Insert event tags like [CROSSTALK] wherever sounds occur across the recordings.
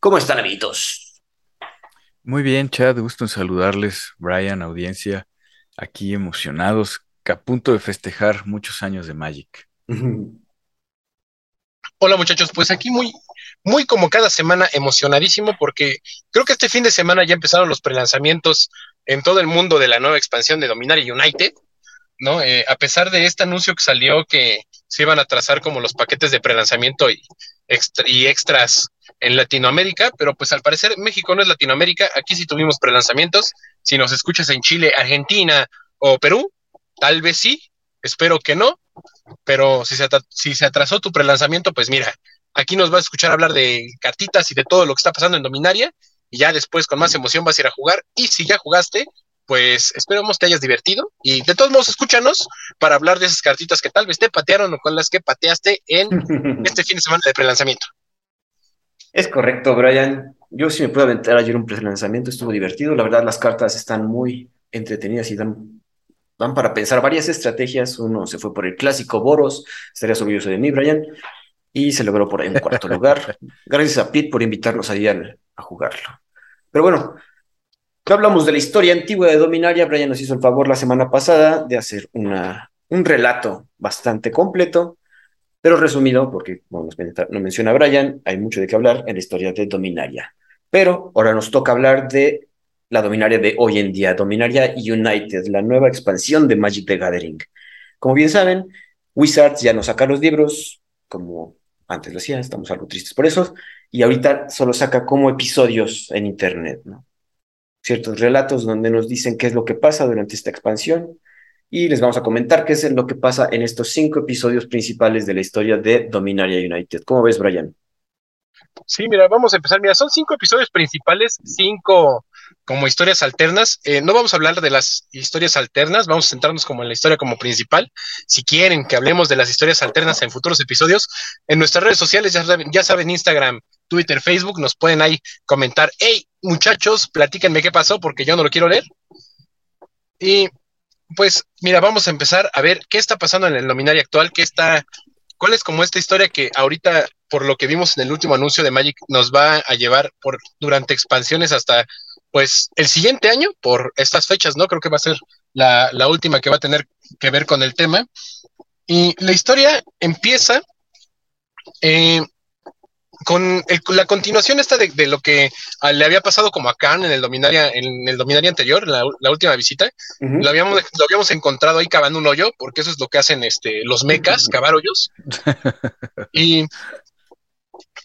¿Cómo están, amiguitos? Muy bien, Chad, gusto en saludarles, Brian, audiencia, aquí emocionados, a punto de festejar muchos años de Magic. [LAUGHS] Hola muchachos, pues aquí muy, muy como cada semana emocionadísimo porque creo que este fin de semana ya empezaron los prelanzamientos en todo el mundo de la nueva expansión de Dominaria United, ¿no? Eh, a pesar de este anuncio que salió que se iban a trazar como los paquetes de prelanzamiento y, y extras en Latinoamérica, pero pues al parecer México no es Latinoamérica, aquí sí tuvimos prelanzamientos, si nos escuchas en Chile, Argentina o Perú, tal vez sí, espero que no, pero si se, si se atrasó tu prelanzamiento, pues mira, aquí nos vas a escuchar hablar de cartitas y de todo lo que está pasando en Dominaria, y ya después con más emoción vas a ir a jugar, y si ya jugaste, pues esperemos te hayas divertido, y de todos modos escúchanos para hablar de esas cartitas que tal vez te patearon o con las que pateaste en [LAUGHS] este fin de semana de prelanzamiento. Es correcto, Brian. Yo sí me pude aventar ayer un prelanzamiento, estuvo divertido. La verdad, las cartas están muy entretenidas y dan, dan para pensar varias estrategias. Uno se fue por el clásico Boros, estaría orgulloso de mí, Brian, y se logró por ahí en cuarto [LAUGHS] lugar. Gracias a Pete por invitarnos ahí a, a jugarlo. Pero bueno, no hablamos de la historia antigua de Dominaria. Brian nos hizo el favor la semana pasada de hacer una, un relato bastante completo pero resumido, porque como nos, menciona Brian, hay mucho de qué hablar en la historia de Dominaria. Pero ahora nos toca hablar de la Dominaria de hoy en día, Dominaria United, la nueva expansión de Magic the Gathering. Como bien saben, Wizards ya no saca los libros, como antes lo hacía, estamos algo tristes por eso, y ahorita solo saca como episodios en Internet, ¿no? Ciertos relatos donde nos dicen qué es lo que pasa durante esta expansión, y les vamos a comentar qué es lo que pasa en estos cinco episodios principales de la historia de Dominaria United. ¿Cómo ves, Brian? Sí, mira, vamos a empezar. Mira, son cinco episodios principales, cinco como historias alternas. Eh, no vamos a hablar de las historias alternas, vamos a centrarnos como en la historia como principal. Si quieren que hablemos de las historias alternas en futuros episodios, en nuestras redes sociales, ya saben, ya saben Instagram, Twitter, Facebook, nos pueden ahí comentar, hey, muchachos, platíquenme qué pasó porque yo no lo quiero leer. Y pues mira, vamos a empezar a ver qué está pasando en el nominario actual, qué está, cuál es como esta historia que ahorita, por lo que vimos en el último anuncio de Magic, nos va a llevar por durante expansiones hasta pues el siguiente año, por estas fechas, ¿no? Creo que va a ser la, última que va a tener que ver con el tema. Y la historia empieza eh, con la continuación esta de, lo que le había pasado como a Khan en el Dominaria, en el Dominaria anterior, la, última visita, lo, habíamos, lo habíamos encontrado ahí cavando un hoyo, porque eso es lo que hacen este, los mecas, cavar hoyos. [LAUGHS] y,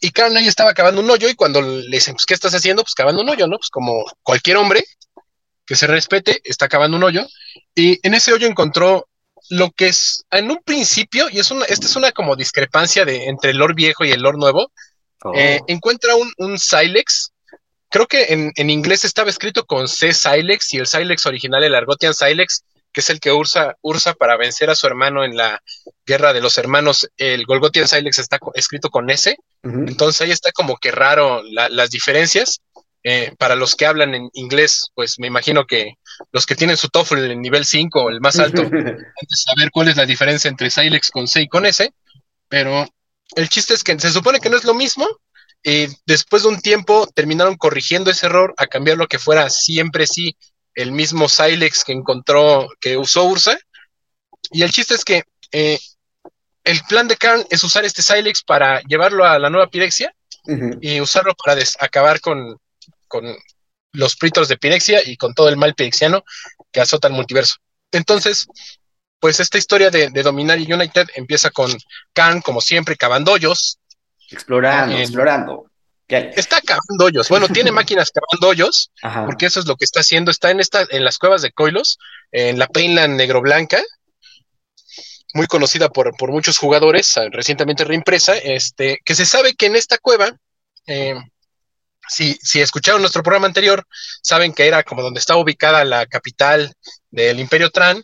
y Khan ahí estaba cavando un hoyo y cuando le dicen, pues, ¿qué estás haciendo? Pues cavando un hoyo, ¿no? Pues como cualquier hombre que se respete, está cavando un hoyo. Y en ese hoyo encontró lo que es en un principio, y es una, esta es una como discrepancia de, entre el lore viejo y el lore nuevo, eh, oh. encuentra un, un Silex. Creo que en, en, inglés estaba escrito con C Silex y el Silex original, el Argotian Silex, que es el que Ursa, Ursa para vencer a su hermano en la guerra de los hermanos. El Golgotian Silex está escrito con S. Entonces ahí está como que raro las diferencias. Eh, para los que hablan en inglés, pues me imagino que los que tienen su TOEFL en nivel 5, el más alto, [LAUGHS] saber cuál es la diferencia entre Silex con C y con S. Pero el chiste es que se supone que no es lo mismo. Y después de un tiempo terminaron corrigiendo ese error a cambiar lo que fuera siempre sí el mismo Silex que encontró, que usó Ursa. Y el chiste es que eh, el plan de Karn es usar este Silex para llevarlo a la nueva Pirexia y usarlo para acabar con, con los pritos de Pirexia y con todo el mal pirexiano que azota el multiverso. Entonces, pues esta historia de, de dominar United empieza con Khan, como siempre, cavando hoyos. Explorando, explorando. Está cavando hoyos. Bueno, tiene [LAUGHS] máquinas cavando hoyos, porque eso es lo que está haciendo. Está en esta, en las cuevas de Coilos, en la Painland Negro Blanca, muy conocida por, por muchos jugadores, recientemente reimpresa, este, que se sabe que en esta cueva eh, si, si escucharon nuestro programa anterior, saben que era como donde estaba ubicada la capital del Imperio Tran.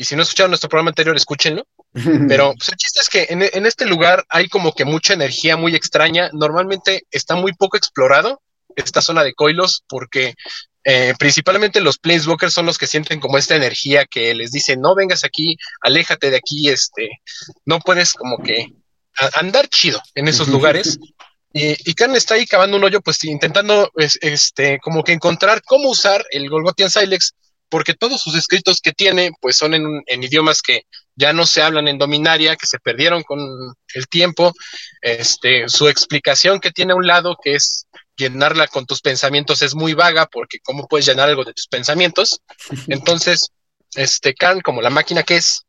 Y si no escucharon nuestro programa anterior, escúchenlo. [LAUGHS] Pero pues, el chiste es que en, en, este lugar hay como que mucha energía muy extraña. Normalmente está muy poco explorado esta zona de Coilos porque eh, principalmente los Planeswalkers son los que sienten como esta energía que les dice, no vengas aquí, aléjate de aquí, este, no puedes como que andar chido en esos lugares. Y, y Karen está ahí cavando un hoyo, pues intentando, este, como que encontrar cómo usar el Golgotian Silex, porque todos sus escritos que tiene, pues son en, en, idiomas que ya no se hablan en Dominaria, que se perdieron con el tiempo. Este, su explicación que tiene a un lado, que es llenarla con tus pensamientos, es muy vaga, porque ¿cómo puedes llenar algo de tus pensamientos? [LAUGHS] Entonces, este, Karen, como la máquina que es,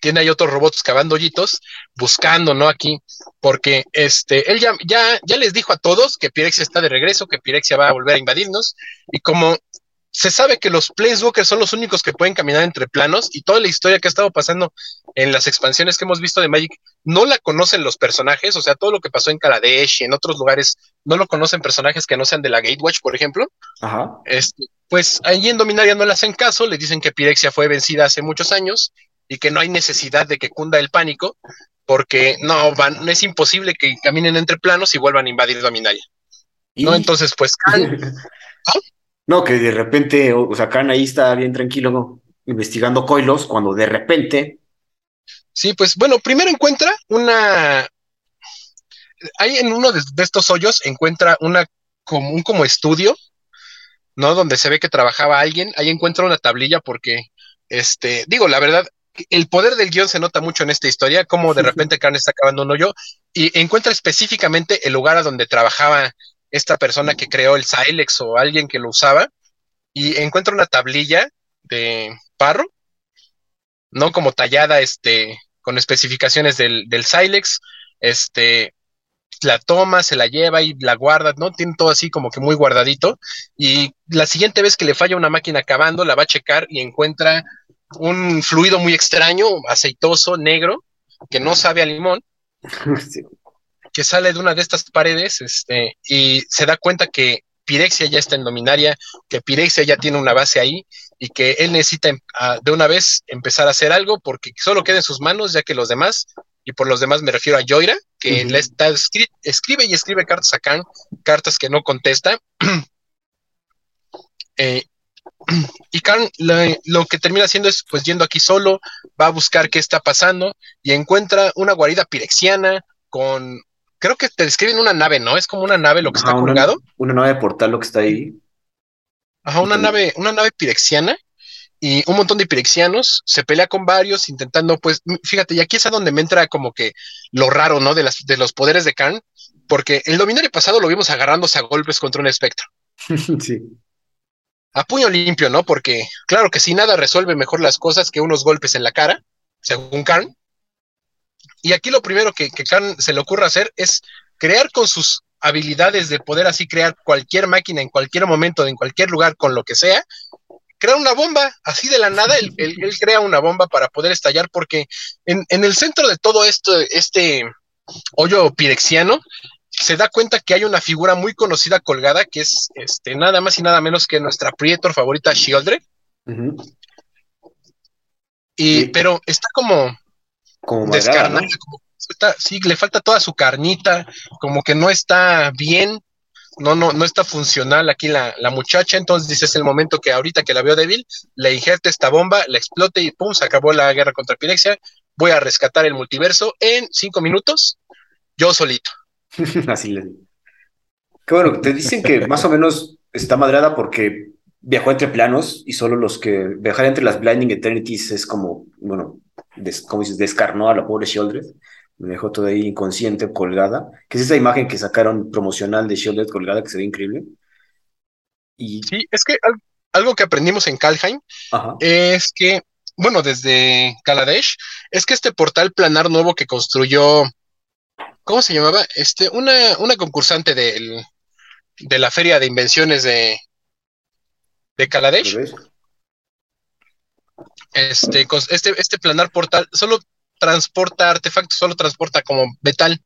tiene ahí otros robots cavando hoyitos, buscando, ¿no? Aquí, porque este, él ya, ya, ya les dijo a todos que Pirexia está de regreso, que Pirexia va a volver a invadirnos, y como se sabe que los Planeswalkers son los únicos que pueden caminar entre planos, y toda la historia que ha estado pasando en las expansiones que hemos visto de Magic, no la conocen los personajes, o sea, todo lo que pasó en Kaladesh y en otros lugares, no lo conocen personajes que no sean de la Gatewatch, por ejemplo. Ajá. Este, pues allí en Dominaria no le hacen caso, le dicen que Pirexia fue vencida hace muchos años, y que no hay necesidad de que cunda el pánico, porque no, van, no es imposible que caminen entre planos y vuelvan a invadir Dominaria. ¿Y? ¿No? Entonces, pues ¿no? [LAUGHS] no, que de repente, o sea, Khan ahí está bien tranquilo investigando coilos, cuando de repente. Sí, pues bueno, primero encuentra una. Ahí en uno de, de estos hoyos encuentra una como un como estudio, ¿no? Donde se ve que trabajaba alguien. Ahí encuentra una tablilla porque, este, digo, la verdad, el poder del guion se nota mucho en esta historia, como de [LAUGHS] repente Karen está acabando un hoyo y encuentra específicamente el lugar a donde trabajaba esta persona que creó el Silex o alguien que lo usaba y encuentra una tablilla de parro, ¿no? Como tallada, este, con especificaciones del, del Silex, este, la toma, se la lleva y la guarda, ¿no? Tiene todo así como que muy guardadito. Y la siguiente vez que le falla una máquina cavando, la va a checar y encuentra un fluido muy extraño, aceitoso, negro, que no sabe a limón, [LAUGHS] sí. Que sale de una de estas paredes, este, y se da cuenta que Pirexia ya está en Dominaria, que Pirexia ya tiene una base ahí, y que él necesita uh, de una vez empezar a hacer algo, porque solo queda en sus manos, ya que los demás, y por los demás me refiero a Joira, que uh -huh. le está escri escribe y escribe cartas a Khan, cartas que no contesta. [CLEARS THROAT] eh, [CLEARS THROAT] y Khan lo, lo, que termina haciendo es pues yendo aquí solo, va a buscar qué está pasando y encuentra una guarida pirexiana con, creo que te describen una nave, ¿no? Es como una nave lo que está una, colgado. Una nave de portal lo que está ahí. Ajá, una nave, una nave pirexiana y un montón de pirexianos, se pelea con varios intentando, pues, fíjate, y aquí es a donde me entra como que lo raro, ¿no? De, las, de los poderes de Khan, porque el dominario pasado lo vimos agarrándose a golpes contra un espectro. [LAUGHS] sí a puño limpio, ¿no? Porque claro que si nada resuelve mejor las cosas que unos golpes en la cara, según Karn. Y aquí lo primero que, que Karn se le ocurre hacer es crear con sus habilidades de poder así crear cualquier máquina en cualquier momento, en cualquier lugar, con lo que sea, crear una bomba, así de la nada, él, él, él crea una bomba para poder estallar, porque en, en, el centro de todo esto, este hoyo pirexiano, se da cuenta que hay una figura muy conocida colgada que es este, nada más y nada menos que nuestra Prietor favorita Shieldred. Uh -huh. Y, sí. pero está como, como descarnada, ¿no? como, está, sí, le falta toda su carnita, como que no está bien, no, no, no está funcional aquí la, la muchacha, entonces dice es el momento que ahorita que la veo débil, le injerte esta bomba, la explote y pum, se acabó la guerra contra Pirexia, voy a rescatar el multiverso en cinco minutos, yo solito. [LAUGHS] Así le digo. Qué bueno, te dicen que más o menos está madreada porque viajó entre planos y solo los que viajar entre las Blinding Eternities es como, bueno, des, como dices, descarnó a la pobre Shieldred. Me dejó toda ahí inconsciente, colgada. Que es esa imagen que sacaron promocional de Shieldred colgada que se ve increíble. Y... Sí, es que algo que aprendimos en Kalheim Ajá. es que, bueno, desde Kaladesh, es que este portal planar nuevo que construyó ¿cómo se llamaba? Este, una, una concursante del, de la Feria de Invenciones de, de Kaladesh. Este, este, este planar portal solo transporta artefactos, solo transporta como metal.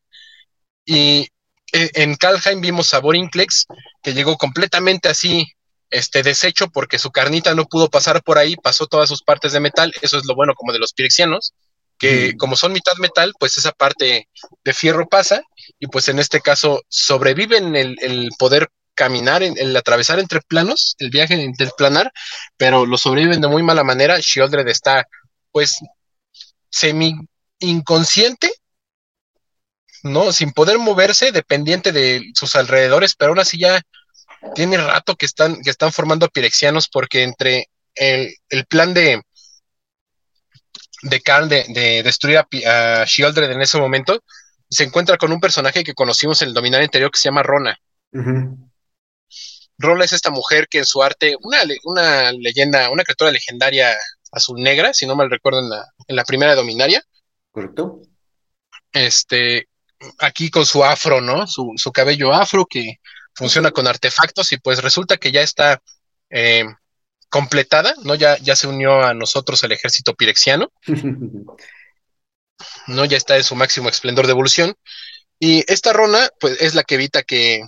Y eh, en Kalheim vimos a Borinclex, que llegó completamente así, este, deshecho, porque su carnita no pudo pasar por ahí, pasó todas sus partes de metal, eso es lo bueno como de los pirexianos, que como son mitad metal, pues esa parte de fierro pasa, y pues en este caso sobreviven el, el poder caminar, el atravesar entre planos, el viaje interplanar, pero lo sobreviven de muy mala manera. Shieldred está, pues, semi inconsciente, ¿no? Sin poder moverse, dependiente de sus alrededores, pero aún así ya tiene rato que están, que están formando pirexianos porque entre el, plan de de Karn de, destruir a, Shieldred en ese momento, se encuentra con un personaje que conocimos en el Dominar anterior que se llama Rona. Rona es esta mujer que en su arte, una, una leyenda, una criatura legendaria azul negra, si no mal recuerdo en la, en la primera Dominaria. Correcto. Este, aquí con su afro, ¿no? Su, su cabello afro que funciona con artefactos y pues resulta que ya está eh, completada, ¿no? Ya, ya se unió a nosotros el ejército pirexiano, [LAUGHS] ¿no? Ya está en su máximo esplendor de evolución. Y esta Rona, pues es la que evita que,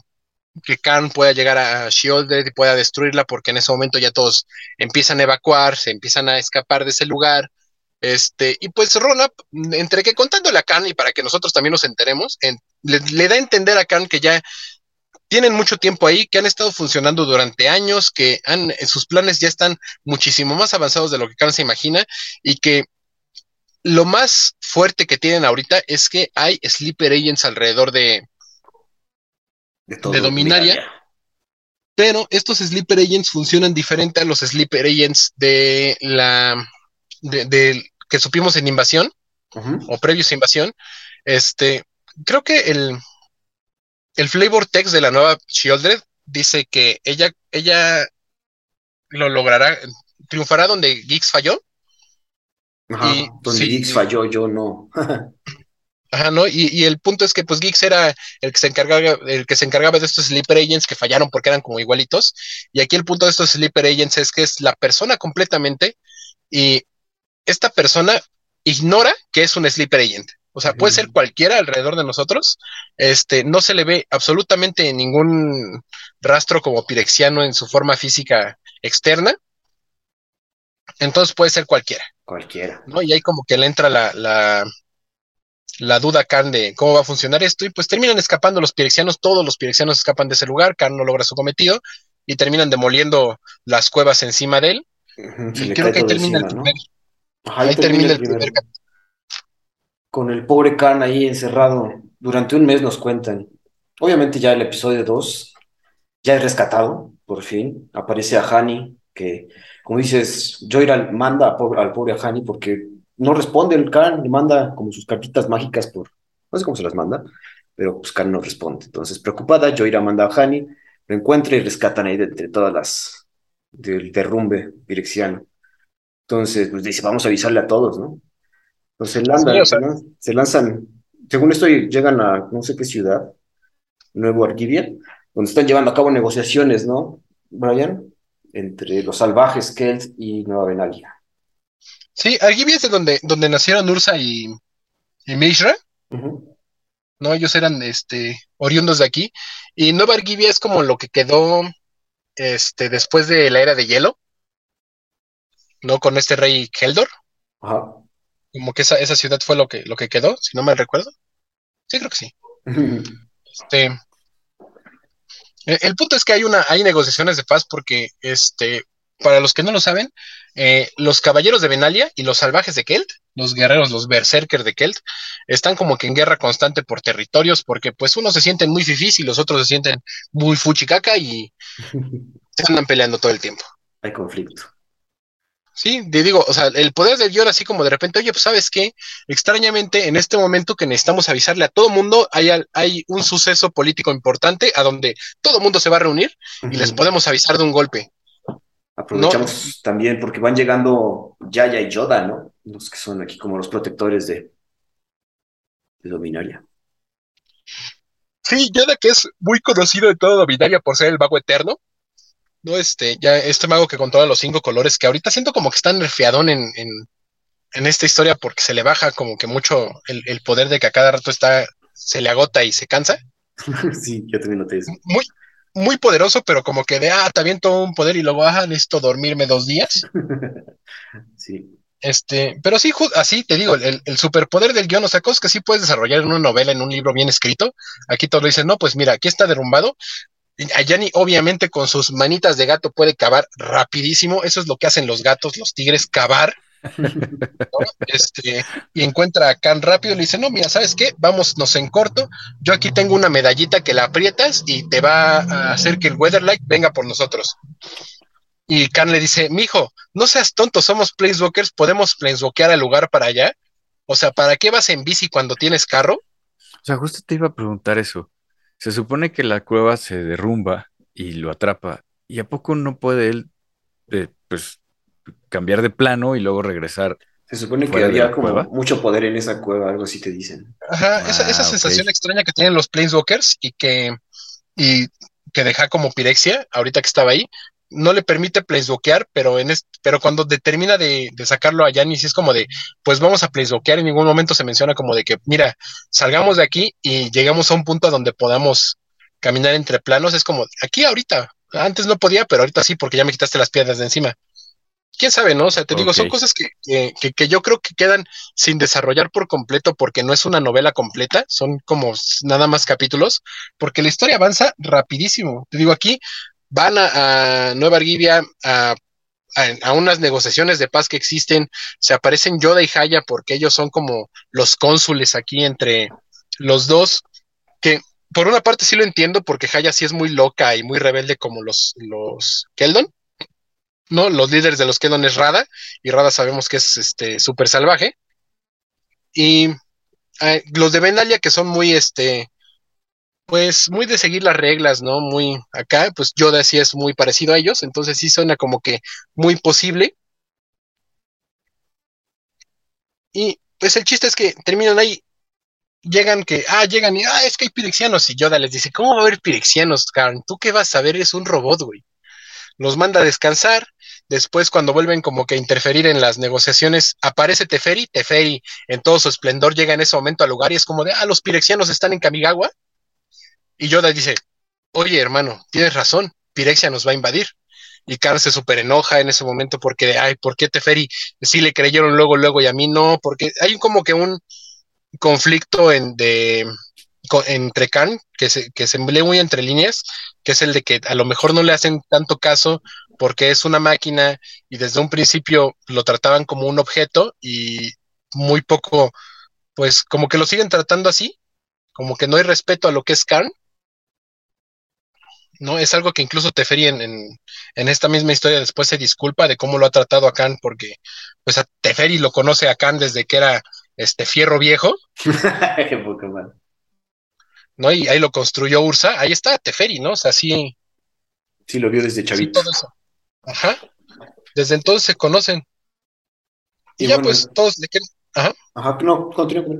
que Khan pueda llegar a Shieldred y pueda destruirla, porque en ese momento ya todos empiezan a evacuar, se empiezan a escapar de ese lugar. Este, y pues Rona, entre que contándole a Khan y para que nosotros también nos enteremos, le, le, da a entender a Khan que ya tienen mucho tiempo ahí, que han estado funcionando durante años, que han, sus planes ya están muchísimo más avanzados de lo que Khan se imagina y que lo más fuerte que tienen ahorita es que hay sleeper agents alrededor de, de, de Dominaria, pero estos sleeper agents funcionan diferente a los sleeper agents de la de, de que supimos en invasión uh -huh. o previos a invasión. Este, creo que el el flavor text de la nueva Shieldred dice que ella, ella lo logrará, triunfará donde Geeks falló. Ajá, y, donde sí, Geeks falló, yo no. [LAUGHS] Ajá, ¿no? Y, y, el punto es que pues Geeks era el que se encargaba, el que se encargaba de estos sleeper agents que fallaron porque eran como igualitos. Y aquí el punto de estos sleeper agents es que es la persona completamente y esta persona ignora que es un sleeper agent. O sea, puede ser cualquiera alrededor de nosotros. Este, no se le ve absolutamente ningún rastro como pirexiano en su forma física externa. Entonces puede ser cualquiera. Cualquiera. ¿no? Y ahí como que le entra la, la, la duda Khan de cómo va a funcionar esto. Y pues terminan escapando los pirexianos. Todos los pirexianos escapan de ese lugar. Khan no logra su cometido. Y terminan demoliendo las cuevas encima de él. Y creo que ahí termina encima, el primer, ¿no? Ajá, ahí termina el primer con el pobre Khan ahí encerrado durante un mes nos cuentan. Obviamente ya el episodio 2 ya es rescatado, por fin. Aparece a Hani, que como dices, Joyra manda al pobre, al pobre Hani porque no responde el Khan, le manda como sus cartitas mágicas por, no sé cómo se las manda, pero pues Khan no responde. Entonces, preocupada, Joyra manda a Hani, lo encuentra y rescatan ahí de entre todas las del derrumbe pirexiano. Entonces, pues dice, vamos a avisarle a todos, ¿no? Se lanzan, sí, o sea, se lanzan, según esto llegan a no sé qué ciudad, Nuevo Arquivia, donde están llevando a cabo negociaciones, ¿no, Brian? Entre los salvajes Kelt y Nueva Benalia. Sí, Arquivia es de donde, donde nacieron Ursa y, y Mishra. Uh -huh. No, ellos eran este, oriundos de aquí. Y Nueva Arquivia es como lo que quedó este, después de la era de hielo, ¿no? Con este rey Heldor. Ajá como que esa, esa ciudad fue lo que, lo que quedó, si no me recuerdo. Sí, creo que sí. [LAUGHS] este, eh, el punto es que hay una, hay negociaciones de paz porque, este, para los que no lo saben, eh, los caballeros de Benalia y los salvajes de Kelt, los guerreros, los berserkers de Kelt, están como que en guerra constante por territorios, porque pues unos se sienten muy fifís y los otros se sienten muy fuchicaca y [LAUGHS] se andan peleando todo el tiempo. Hay conflicto. Sí, te digo, o sea, el poder del guion así como de repente, oye, pues sabes qué, extrañamente en este momento que necesitamos avisarle a todo mundo, hay, hay un suceso político importante a donde todo mundo se va a reunir uh -huh. y les podemos avisar de un golpe. Aprovechamos ¿no? también porque van llegando Yaya y Yoda, ¿no? Los que son aquí como los protectores de, de Dominaria. Sí, Yoda que es muy conocido de todo Dominaria por ser el mago eterno. No, este, ya este mago que controla los cinco colores, que ahorita siento como que está nerfeadón en, en, en esta historia porque se le baja como que mucho el, el, poder de que a cada rato está, se le agota y se cansa. [LAUGHS] sí, yo también noté eso. Muy, muy poderoso, pero como que de, ah, también todo un poder y luego, ah, necesito dormirme dos días. [LAUGHS] sí. Este, pero sí, así te digo, el, el, superpoder del guion, o sea, cosas que sí puedes desarrollar en una novela, en un libro bien escrito. Aquí todo dicen, no, pues mira, aquí está derrumbado. Ayani, obviamente, con sus manitas de gato puede cavar rapidísimo. Eso es lo que hacen los gatos, los tigres, cavar. Este, y encuentra a Khan rápido y le dice, no, mira, ¿sabes qué? Vámonos en corto. Yo aquí tengo una medallita que la aprietas y te va a hacer que el Weatherlight venga por nosotros. Y Khan le dice, mijo, no seas tonto, somos planeswalkers, podemos planeswalkear al lugar para allá. O sea, ¿para qué vas en bici cuando tienes carro? O sea, justo te iba a preguntar eso. Se supone que la cueva se derrumba y lo atrapa. ¿Y a poco no puede él, eh, pues, cambiar de plano y luego regresar. Se supone que había como mucho poder en esa cueva, algo así te dicen. Ajá, esa, ah, sensación extraña que tienen los Planeswalkers y que, y que deja como Pirexia, ahorita que estaba ahí, no le permite planeswalkear, pero en pero cuando determina de, sacarlo a Yanis es como de, pues vamos a planeswalkear, en ningún momento se menciona como de que, mira, salgamos de aquí y llegamos a un punto donde podamos caminar entre planos, es como, aquí ahorita, antes no podía, pero ahorita sí, porque ya me quitaste las piedras de encima quién sabe, ¿no? O sea, te digo, son cosas que, que, yo creo que quedan sin desarrollar por completo porque no es una novela completa, son como nada más capítulos, porque la historia avanza rapidísimo. Te digo, aquí van a, Nueva Argivia a, a, unas negociaciones de paz que existen, se aparecen Yoda y Haya porque ellos son como los cónsules aquí entre los dos, que por una parte sí lo entiendo porque Haya sí es muy loca y muy rebelde como los, los Keldon ¿no? Los líderes de los Kedon es Rada, y Rada sabemos que es este súper salvaje. Y eh, los de Bendalia, que son muy, este, pues muy de seguir las reglas, ¿no? Muy acá, pues Yoda sí es muy parecido a ellos, entonces sí suena como que muy posible. Y pues el chiste es que terminan ahí, llegan que, ah, llegan y, ah, es que hay pirexianos, y Yoda les dice, ¿cómo va a haber pirexianos, Karen? ¿Tú qué vas a ver? Es un robot, güey. Los manda a descansar, Después, cuando vuelven como que a interferir en las negociaciones, aparece Teferi. Teferi, en todo su esplendor, llega en ese momento al lugar y es como de, ah, los pirexianos están en Kamigawa. Y Yoda dice, oye, hermano, tienes razón, Pirexia nos va a invadir. Y Khan se súper enoja en ese momento porque, ay, ¿por qué Teferi sí le creyeron luego, luego y a mí no? Porque hay como que un conflicto entre Khan, que se, que se lee muy entre líneas, que es el de que a lo mejor no le hacen tanto caso porque es una máquina y desde un principio lo trataban como un objeto y muy poco, pues como que lo siguen tratando así, como que no hay respeto a lo que es Khan. ¿no? Es algo que incluso Teferi en, en, esta misma historia después se disculpa de cómo lo ha tratado a Khan, porque pues a Teferi lo conoce a Khan desde que era este fierro viejo. [LAUGHS] Qué poco mal. ¿no? Y ahí lo construyó Ursa, ahí está Teferi, ¿no? O sea, sí. Sí, lo vio desde chavito. Sí, todo eso. Ajá. Desde entonces se conocen. Y, ya pues todos le quieren. Ajá. Ajá, no, continúa.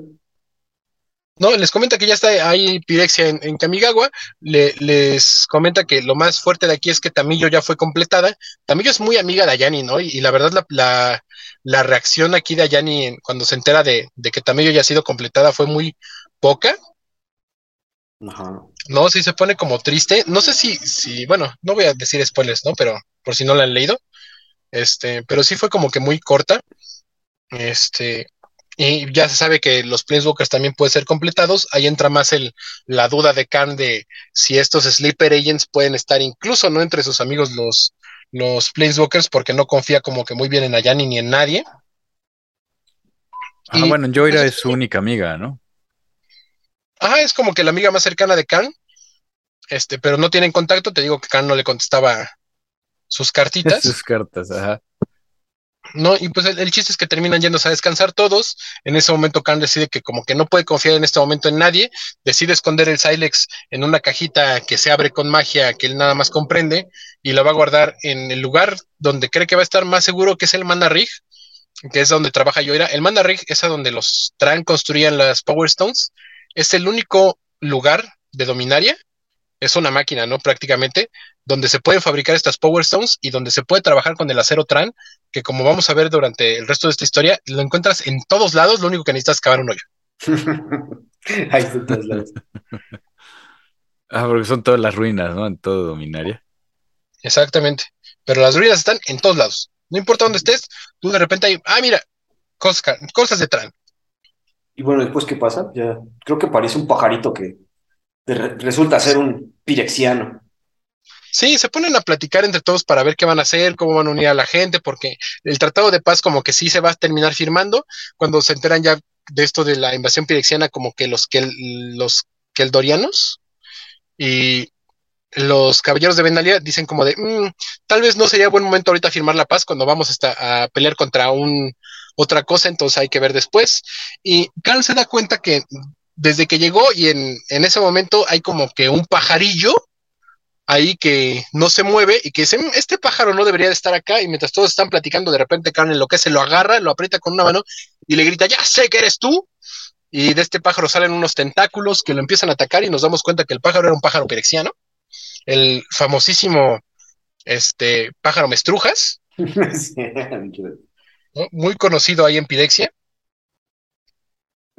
No, les comenta que ya está ahí Pirexia en, Kamigawa. Le, les comenta que lo más fuerte de aquí es que Tamillo ya fue completada. Tamillo es muy amiga de Ayani, ¿no? Y, la verdad, la, la, la, reacción aquí de Ayani cuando se entera de, de, que Tamillo ya ha sido completada fue muy poca. No, sí se pone como triste. No sé si, si, bueno, no voy a decir spoilers, ¿no? Pero por si no la han leído. Este, pero sí fue como que muy corta. Este, y ya se sabe que los Planeswalkers también pueden ser completados. Ahí entra más el, la duda de Khan de si estos Sleeper Agents pueden estar incluso no entre sus amigos los, los Planeswalkers, porque no confía como que muy bien en Ayani ni en nadie. Ah, bueno, Joyra pues, es su única amiga, ¿no? Ajá, es como que la amiga más cercana de Khan, este, pero no tienen contacto, te digo que Khan no le contestaba [LAUGHS] sus cartitas. sus cartas, ajá. No, y pues el, chiste es que terminan yéndose a descansar todos. En ese momento Khan decide que como que no puede confiar en este momento en nadie, decide esconder el Silex en una cajita que se abre con magia que él nada más comprende y la va a guardar en el lugar donde cree que va a estar más seguro, que es el Mana Rig, que es donde trabaja Yoira. El Mana Rig es a donde los Tran construían las Power Stones es el único lugar de Dominaria, es una máquina, ¿no? Prácticamente, donde se pueden fabricar estas Power Stones y donde se puede trabajar con el acero Tran, que como vamos a ver durante el resto de esta historia, lo encuentras en todos lados, lo único que necesitas es cavar un hoyo. [LAUGHS] Ahí está en todos lados. [LAUGHS] Ah, porque son todas las ruinas, ¿no? En todo Dominaria. Exactamente. Pero las ruinas están en todos lados. No importa dónde estés, tú de repente hay, ah, mira, cosas, cosas de Tran. Y bueno, después, ¿qué pasa? Ya, creo que parece un pajarito que resulta ser un pirexiano. Sí, se ponen a platicar entre todos para ver qué van a hacer, cómo van a unir a la gente, porque el tratado de paz como que sí se va a terminar firmando cuando se enteran ya de esto de la invasión pirexiana, como que los, kel, los keldorianos y los caballeros de Benalia dicen como de, "Mm, tal vez no sería buen momento ahorita firmar la paz cuando vamos hasta a pelear contra un otra cosa, entonces hay que ver después. Y Karl se da cuenta que desde que llegó y en, en ese momento hay como que un pajarillo ahí que no se mueve y que dice, "Mm, este pájaro no debería de estar acá y mientras todos están platicando, de repente Karen lo que se lo agarra, lo aprieta con una mano y le grita, ya sé que eres tú. Y de este pájaro salen unos tentáculos que lo empiezan a atacar y nos damos cuenta que el pájaro era un pájaro pirexiano, el famosísimo este, pájaro mestrujas, [LAUGHS] muy conocido ahí en Pirexia.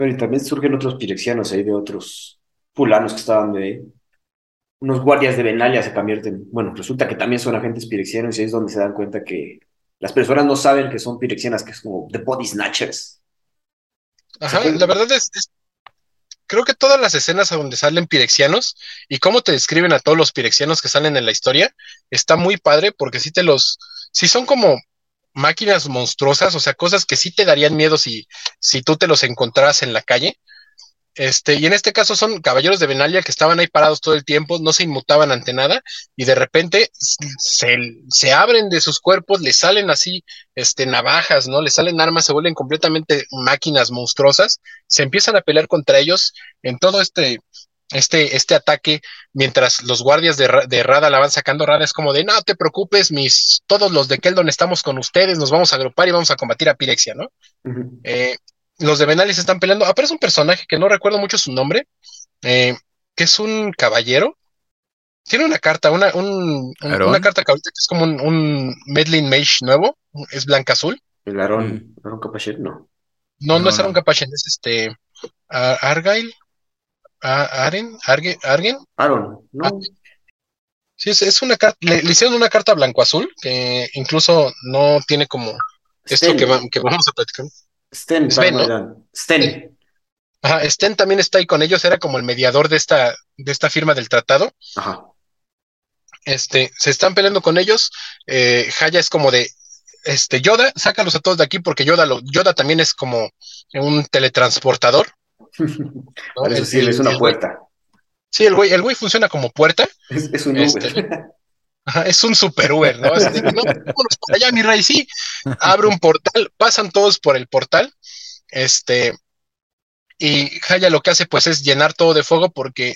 Pero y también surgen otros pirexianos ahí de otros fulanos que estaban de ahí. Unos guardias de Benalia se convierten. Bueno, resulta que también son agentes pirexianos y ahí es donde se dan cuenta que las personas no saben que son pirexianas, que es como The Body Snatchers. Ajá, la verdad es, es- creo que todas las escenas a donde salen pirexianos y cómo te describen a todos los pirexianos que salen en la historia está muy padre porque sí te los, sí son como máquinas monstruosas, o sea, cosas que sí te darían miedo si, si tú te los encontraras en la calle. Este, y en este caso son caballeros de Benalia que estaban ahí parados todo el tiempo, no se inmutaban ante nada, y de repente se, se abren de sus cuerpos, les salen así, este, navajas, ¿no? Les salen armas, se vuelven completamente máquinas monstruosas, se empiezan a pelear contra ellos en todo este, este, este ataque, mientras los guardias de, de Rada la van sacando, Rada es como de, no te preocupes, mis, todos los de Keldon estamos con ustedes, nos vamos a agrupar y vamos a combatir a Pirexia, ¿no? Eh, los de Benalis están peleando. Aparece un personaje que no recuerdo mucho su nombre, eh, que es un caballero. Tiene una carta, una, un- un- ¿Aarón? una carta que ahorita es como un, un Medlin Mage nuevo, es blanca azul. El Aarón, Aarón Capachet, no. No, no, No, es Aaron no. Capachen, es este Argyle, Aren, Arge- Argen. Aaron, no. Ah. Sí, es, es una carta, le, le hicieron una carta blanco azul que incluso no tiene como esto que, va- que vamos a platicar. Sten, Sven, ¿no? Sten. Ajá, Sten también está ahí con ellos, era como el mediador de esta, de esta firma del tratado. Ajá. Este, se están peleando con ellos. Eh, Haya es como de, este, Yoda, sácalos a todos de aquí porque Yoda, lo, Yoda también es como un teletransportador. [LAUGHS] Para es una puerta. sí, el güey, el güey funciona como puerta. Es, es un Este, Uber. Ajá, es un super Uber, ¿no? Así de que, no, vámonos por allá, mi rey, sí. Abre un portal, pasan todos por el portal. Este, y Haya lo que hace, pues, es llenar todo de fuego porque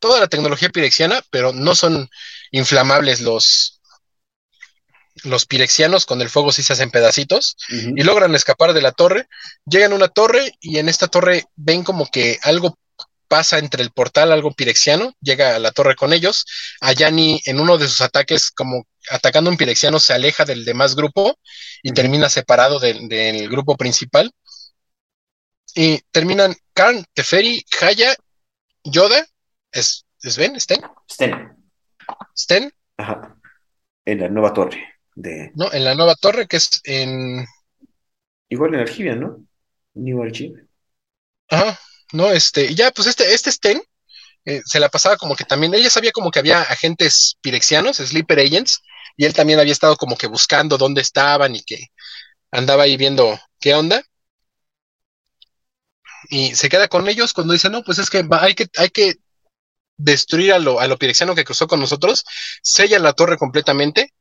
toda la tecnología pirexiana, pero no son inflamables los, los pirexianos, con el fuego sí se hacen pedacitos y logran escapar de la torre. Llegan a una torre y en esta torre ven como que algo pasa entre el portal, algo pirexiano, llega a la torre con ellos. Ayani en uno de sus ataques, como atacando a un pirexiano, se aleja del demás grupo y termina separado del- del grupo principal. Y terminan Karn, Teferi, Haya, Yoda, es, Sven, Sten, Sten. Sten, Ajá. En la nueva torre. De... ¿no? En la nueva torre que es en Igual en Argivia, ¿no? New Argivia. Ajá, no, este, ya, pues este, este Sten eh, se la pasaba como que también, ella sabía como que había agentes pirexianos, sleeper agents, y él también había estado como que buscando dónde estaban y que andaba ahí viendo qué onda. Y se queda con ellos cuando dice, no, pues es que va- hay que, hay que destruir a lo, a lo pirexiano que cruzó con nosotros, sella la torre completamente,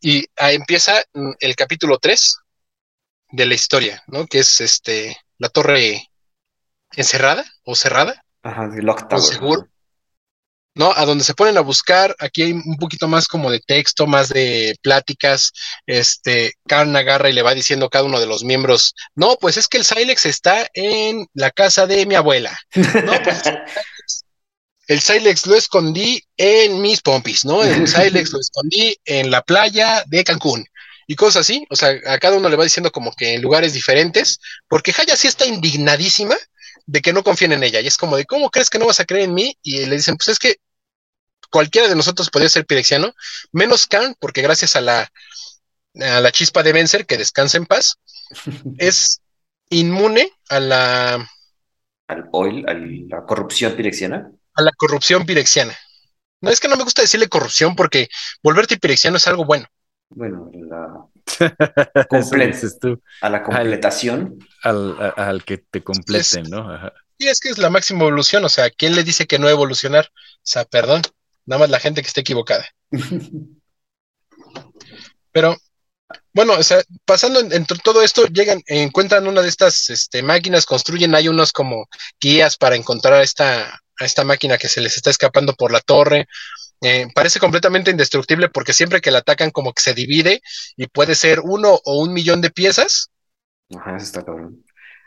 y ahí empieza mm, el capítulo 3 de la historia, ¿no? Que es este, la torre encerrada o cerrada, Ajá, de Tower. seguro, ¿no? A donde se ponen a buscar, aquí hay un poquito más como de texto, más de pláticas, este, Khan agarra y le va diciendo a cada uno de los miembros, no, pues es que el Silex está en la casa de mi abuela, [LAUGHS] no, pues el Silex lo escondí en mis pompis, ¿no? El [LAUGHS] Silex lo escondí en la playa de Cancún. Y cosas así, o sea, a cada uno le va diciendo como que en lugares diferentes, porque Haya sí está indignadísima de que no confíen en ella. Y es como de, ¿cómo crees que no vas a creer en mí? Y le dicen, pues es que cualquiera de nosotros podría ser pirexiano, menos Khan, porque gracias a la, a la chispa de Vencer, que descansa en paz, [LAUGHS] es inmune a la... Al oil, a la corrupción pirexiana. A la corrupción pirexiana. No es que no me gusta decirle corrupción porque volverte pirexiano es algo bueno. Bueno, la [LAUGHS] tú. a la completación. Al, al, que te completen, ¿no? Y es que es la máxima evolución, o sea, ¿quién le dice que no evolucionar? O sea, perdón, nada más la gente que esté equivocada. [LAUGHS] Pero, bueno, o sea, pasando entre todo esto, llegan, encuentran una de estas este, máquinas, construyen, hay unos como guías para encontrar esta, a esta máquina que se les está escapando por la torre. Eh, parece completamente indestructible porque siempre que la atacan como que se divide y puede ser uno o un millón de piezas. Ajá, eso está cabrón.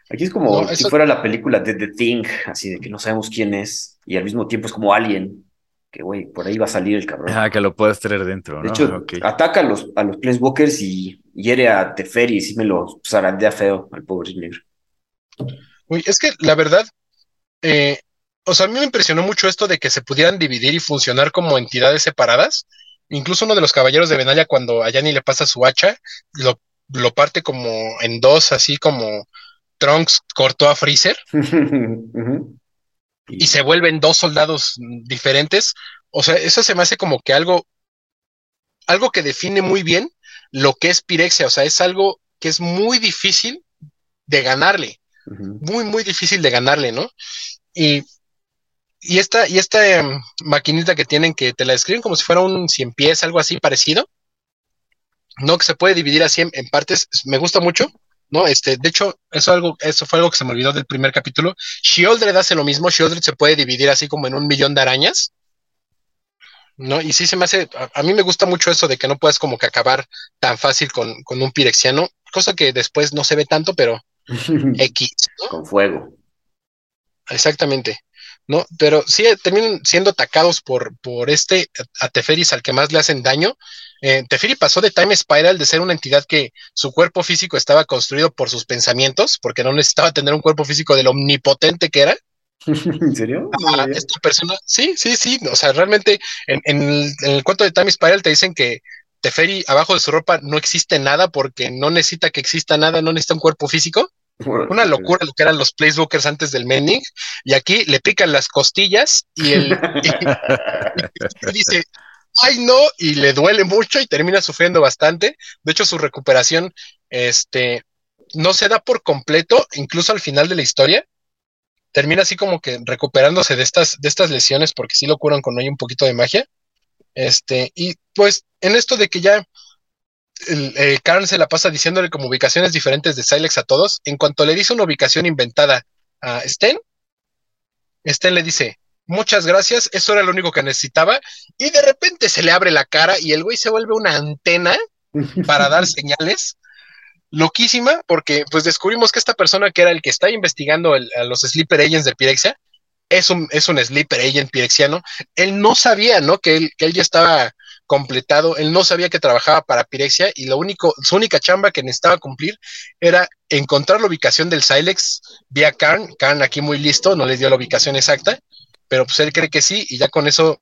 Aquí es como si fuera la película de The Thing, así de que no sabemos quién es y al mismo tiempo es como Alien, que güey, por ahí va a salir el cabrón. Ah, que lo puedes traer dentro, De hecho, ataca a los, a los Planeswalkers y hiere a Teferi y sí me lo zarandea feo al pobre negro. Uy, es que la verdad, eh, o sea, a mí me impresionó mucho esto de que se pudieran dividir y funcionar como entidades separadas. Incluso uno de los caballeros de Benalia, cuando a Yanni le pasa su hacha, lo, lo parte como en dos, así como Trunks cortó a Freezer. [LAUGHS] y se vuelven dos soldados diferentes. O sea, eso se me hace como que algo, algo que define muy bien lo que es Pirexia. O sea, es algo que es muy difícil de ganarle. Muy, muy difícil de ganarle, ¿no? Y y esta, y esta em, maquinita que tienen que te la describen como si fuera un cien pies, algo así parecido. No, que se puede dividir así en, partes. Me gusta mucho. ¿no? Este, de hecho, eso, algo, eso fue algo que se me olvidó del primer capítulo. Shieldred hace lo mismo. Shieldred se puede dividir así como en un millón de arañas. ¿No? Y sí se me hace, a, mí me gusta mucho eso de que no puedes como que acabar tan fácil con, con un pirexiano, cosa que después no se ve tanto, pero [LAUGHS] X. Con fuego. Exactamente. ¿No? Pero sí eh, terminan siendo atacados por, por este a Teferis al que más le hacen daño. Eh, Teferi pasó de Time Spiral de ser una entidad que su cuerpo físico estaba construido por sus pensamientos, porque no necesitaba tener un cuerpo físico de lo omnipotente que era. [LAUGHS] ¿En serio? esta persona, sí, sí, sí. O sea, realmente en, el, en el cuento de Time Spiral te dicen que Teferi abajo de su ropa no existe nada porque no necesita que exista nada, no necesita un cuerpo físico. Una locura lo que eran los Placewalkers antes del Mending. Y aquí le pican las costillas y él dice, ay no, y le duele mucho y termina sufriendo bastante. De hecho, su recuperación este, no se da por completo, incluso al final de la historia. Termina así como que recuperándose de estas, de estas lesiones, porque sí lo curan con hay un poquito de magia. Este, y pues en esto de que ya el, eh, se la pasa diciéndole como ubicaciones diferentes de Silex a todos. En cuanto le dice una ubicación inventada a Sten, Sten le dice, muchas gracias, eso era lo único que necesitaba. Y de repente se le abre la cara y el güey se vuelve una antena para dar [LAUGHS] señales. Loquísima, porque pues descubrimos que esta persona que era el que está investigando a los Sleeper Agents de Pirexia, es un, es un Sleeper Agent pirexiano. Él no sabía, ¿no? Que él, que él ya estaba completado. Él no sabía que trabajaba para Pirexia y lo único, su única chamba que necesitaba cumplir era encontrar la ubicación del Silex vía Karn. Karn aquí muy listo, no les dio la ubicación exacta, pero pues él cree que sí y ya con eso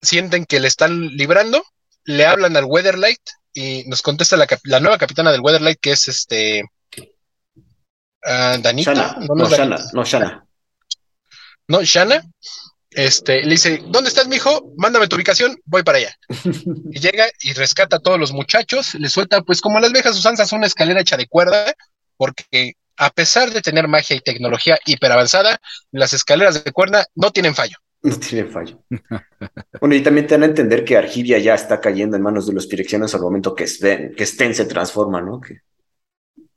sienten que le están librando, le hablan al Weatherlight y nos contesta la, nueva capitana del Weatherlight que es este... Uh, Danita. No, no, Shana, no, Shana. No, Shana este, le dice, ¿dónde estás, mijo? Mándame tu ubicación, voy para allá. [LAUGHS] y llega y rescata a todos los muchachos, le suelta, pues como las viejas usanzas, una escalera hecha de cuerda, porque a pesar de tener magia y tecnología hiper avanzada, las escaleras de cuerda no tienen fallo. No tienen fallo. [LAUGHS] bueno, y también te dan a entender que Argivia ya está cayendo en manos de los pirexianos al momento que Sten, que se transforma, ¿no? Que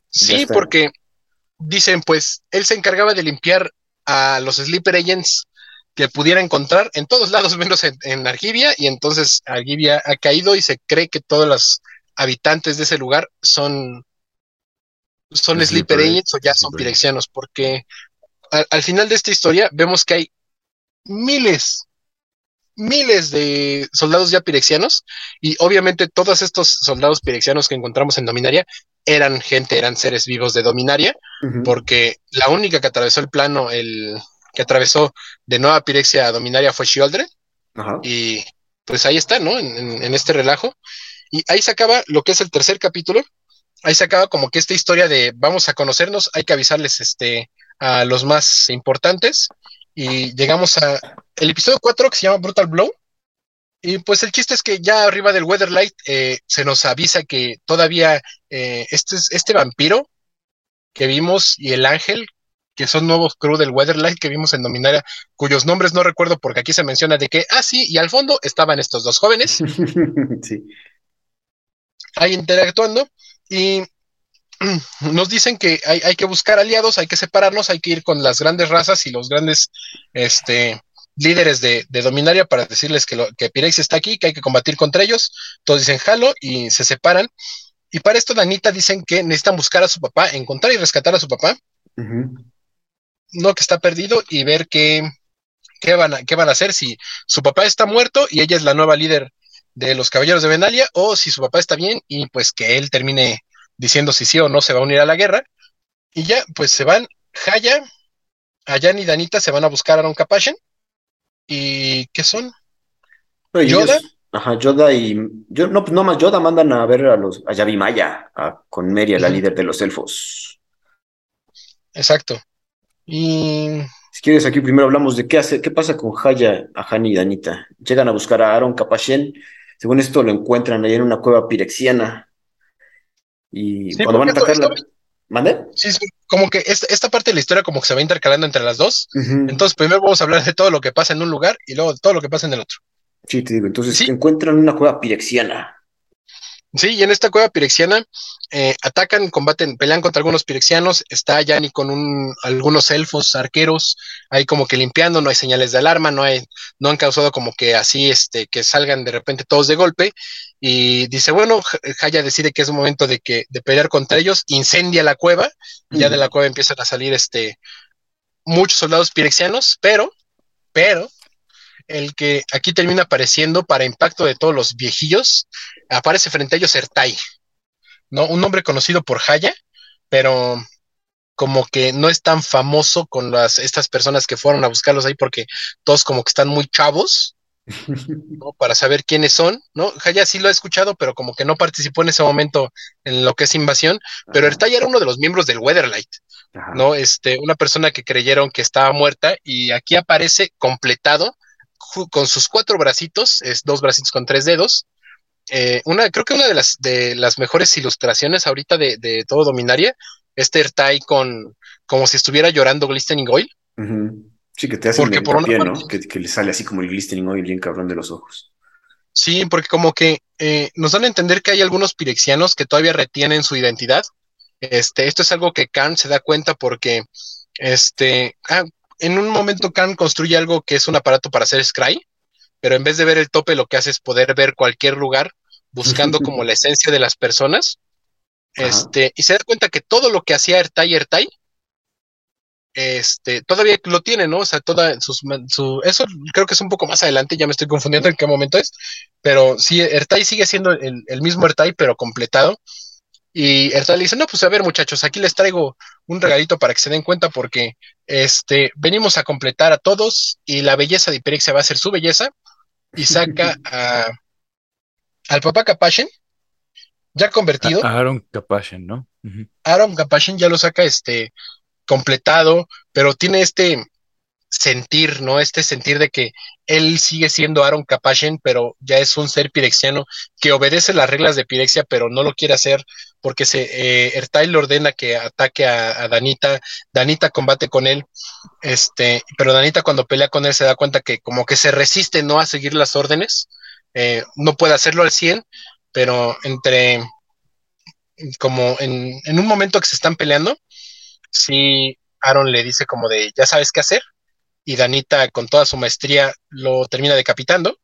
sí, porque dicen, pues, él se encargaba de limpiar a los Sleeper Agents que pudiera encontrar en todos lados, [LAUGHS] menos en, Argivia, y entonces Argivia ha caído y se cree que todos los habitantes de ese lugar son, son Sleeper Agents o ya son pirexianos, porque al, final de esta historia vemos que hay miles, miles de soldados ya pirexianos, y obviamente todos estos soldados pirexianos que encontramos en Dominaria eran gente, eran seres vivos de Dominaria, porque la única que atravesó el plano, el que atravesó de Nueva Pirexia a Dominaria fue Shieldred. Y pues ahí está, ¿no? En, este relajo. Y ahí se acaba lo que es el tercer capítulo. Ahí se acaba como que esta historia de vamos a conocernos, hay que avisarles este, a los más importantes. Y llegamos a el episodio 4 que se llama Brutal Blow. Y pues el chiste es que ya arriba del Weatherlight eh, se nos avisa que todavía eh, este, este vampiro que vimos y el ángel que son nuevos crew del Weatherlight que vimos en Dominaria, cuyos nombres no recuerdo porque aquí se menciona de que, ah, sí, y al fondo estaban estos dos jóvenes. [LAUGHS] sí. Ahí interactuando y [CLEARS THROAT] nos dicen que hay, que buscar aliados, hay que separarnos, hay que ir con las grandes razas y los grandes este, líderes de, Dominaria para decirles que, lo, que Pirex está aquí, que hay que combatir contra ellos. Todos dicen jalo y se separan. Y para esto, Danita dicen que necesitan buscar a su papá, encontrar y rescatar a su papá no que está perdido y ver qué, qué, van a, qué van a hacer si su papá está muerto y ella es la nueva líder de los Caballeros de Benalia o si su papá está bien y pues que él termine diciendo si sí o no se va a unir a la guerra. Y ya, pues se van, Haya, Ayan y Danita se van a buscar a Aaron Capashen. ¿Y qué son? Yoda. ajá, Yoda y. Yo, no, no más, Yoda mandan a ver a los a Yavimaya, con Meria, la líder de los elfos. Exacto. Y. Si quieres, aquí primero hablamos de qué hace, qué pasa con Haya, Ahani y Danita. Llegan a buscar a Aaron Capashen. Según esto, lo encuentran ahí en una cueva pirexiana. Y cuando van a atacar la. ¿Mande? Sí, sí, como que esta, parte de la historia como que se va intercalando entre las dos. Entonces, primero vamos a hablar de todo lo que pasa en un lugar y luego de todo lo que pasa en el otro. Sí, te digo, entonces encuentran una cueva pirexiana. Sí, y en esta cueva pirexiana eh, atacan, combaten, pelean contra algunos pirexianos. Está Yanni con un, algunos elfos, arqueros, ahí como que limpiando, no hay señales de alarma, no hay, no han causado como que así, este, que salgan de repente todos de golpe. Y dice, bueno, Haya decide que es momento de que, de pelear contra ellos, incendia la cueva, y ya de la cueva empiezan a salir este muchos soldados pirexianos, pero, pero, el que aquí termina apareciendo para impacto de todos los viejillos, aparece frente a ellos Ertai, ¿no? Un nombre conocido por Haya, pero como que no es tan famoso con las, estas personas que fueron a buscarlos ahí porque todos como que están muy chavos, [LAUGHS] ¿no? Para saber quiénes son, ¿no? Haya sí lo ha escuchado, pero como que no participó en ese momento en lo que es invasión, pero Ertai era uno de los miembros del Weatherlight, ¿no? Este, una persona que creyeron que estaba muerta y aquí aparece completado con sus cuatro bracitos, es dos bracitos con tres dedos. Eh, una, creo que una de las, de las mejores ilustraciones ahorita de, todo Dominaria, este Ertai con como si estuviera llorando Glistening Oil. Sí, que te hace porque por ¿no? Que, le sale así como el Glistening Oil bien cabrón de los ojos. Sí, porque como que eh, nos dan a entender que hay algunos pirexianos que todavía retienen su identidad. Este, esto es algo que Khan se da cuenta porque este, ah, en un momento Khan construye algo que es un aparato para hacer scry, pero en vez de ver el tope, lo que hace es poder ver cualquier lugar buscando como la esencia de las personas. Este, y se da cuenta que todo lo que hacía Ertai Ertai, este, todavía lo tiene, ¿no? O sea, toda sus, su, eso creo que es un poco más adelante, ya me estoy confundiendo en qué momento es, pero sí, Ertai sigue siendo el, el mismo Ertai, pero completado. Y Ertal le dice, no, pues a ver muchachos, aquí les traigo un regalito para que se den cuenta porque este, venimos a completar a todos y la belleza de Hiperixia va a ser su belleza y saca [LAUGHS] a, al papá Capashen, ya convertido. Aaron Capashen, ¿no? Aaron Capashen ya lo saca este completado, pero tiene este, sentir, ¿no? Este sentir de que él sigue siendo Aaron Capashen, pero ya es un ser pirexiano que obedece las reglas de Pirexia, pero no lo quiere hacer porque se, eh, Ertai le ordena que ataque a, Danita, Danita combate con él, este, pero Danita cuando pelea con él se da cuenta que como que se resiste, ¿no? A seguir las órdenes, eh, no puede hacerlo al 100, pero entre, como en, en un momento que se están peleando, sí, Aaron le dice como de, ya sabes qué hacer, y Danita con toda su maestría lo termina decapitando.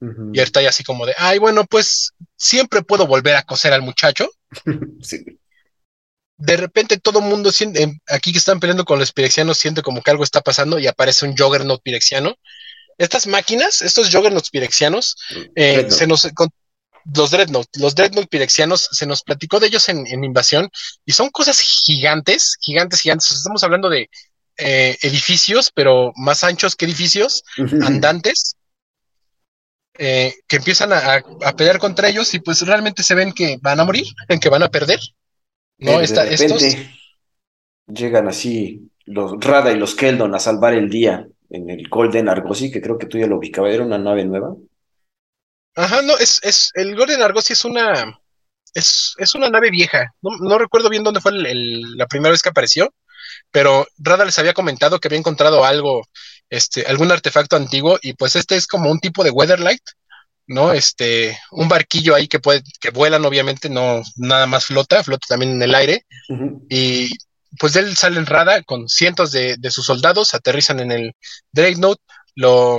Y está ahí así como de, ay, bueno, pues siempre puedo volver a coser al muchacho. [LAUGHS] De repente todo el mundo siente, aquí que están peleando con los pirexianos, siente como que algo está pasando y aparece un Juggernaut pirexiano. Estas máquinas, estos Juggernauts pirexianos, eh, se nos... los Dreadnought, los Dreadnought pirexianos, se nos platicó de ellos en, Invasión y son cosas gigantes, gigantes, gigantes. Estamos hablando de eh, edificios, pero más anchos que edificios, andantes, eh, que empiezan a, pelear contra ellos y pues realmente se ven que van a morir, en que van a perder. ¿no? de repente llegan así los Rada y los Keldon a salvar el día en el Golden Argosy, que creo que tú ya lo ubicabas, era una nave nueva. Ajá, no, es, es el Golden Argosy es una es, es una nave vieja. No, recuerdo bien dónde fue la primera vez que apareció, pero Rada les había comentado que había encontrado algo, este, algún artefacto antiguo, y pues este es como un tipo de Weatherlight, ¿no? Este, un barquillo ahí que puede, que vuelan, obviamente, no nada más flota, flota también en el aire, y pues él sale en Rada con cientos de, de, sus soldados, aterrizan en el Dreadnought, lo,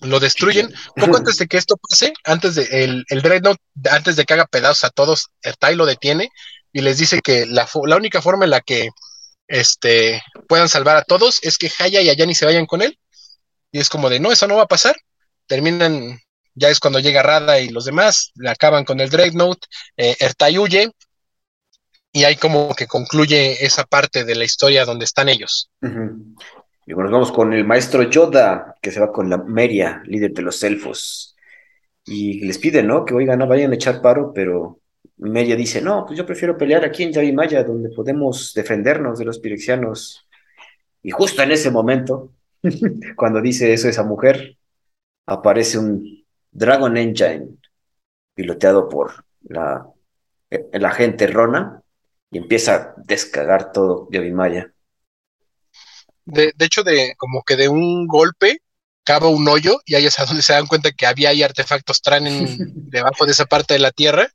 lo destruyen. Poco antes de que esto pase, antes de el, el Dreadnought, antes de que haga pedazos a todos, Tai lo detiene y les dice que la, la, única forma en la que este, puedan salvar a todos es que Haya y Ayani se vayan con él. Y es como de, no, eso no va a pasar. Terminan, ya es cuando llega Rada y los demás, le acaban con el Dreadnought, eh, Ertai huye, y ahí como que concluye esa parte de la historia donde están ellos. Y bueno, nos vamos con el maestro Yoda, que se va con la Meria, líder de los elfos. Y les pide, ¿no? Que oigan, no vayan a echar paro, pero Meria dice, no, pues yo prefiero pelear aquí en Yavimaya, donde podemos defendernos de los pirexianos. Y justo en ese momento, [LAUGHS] cuando dice eso esa mujer, aparece un Dragon Engine piloteado por la, el agente Rona y empieza a descagar todo Yavimaya de, de hecho, de como que de un golpe cava un hoyo y ahí es a donde se dan cuenta que había ahí artefactos Tran [LAUGHS] debajo de esa parte de la tierra.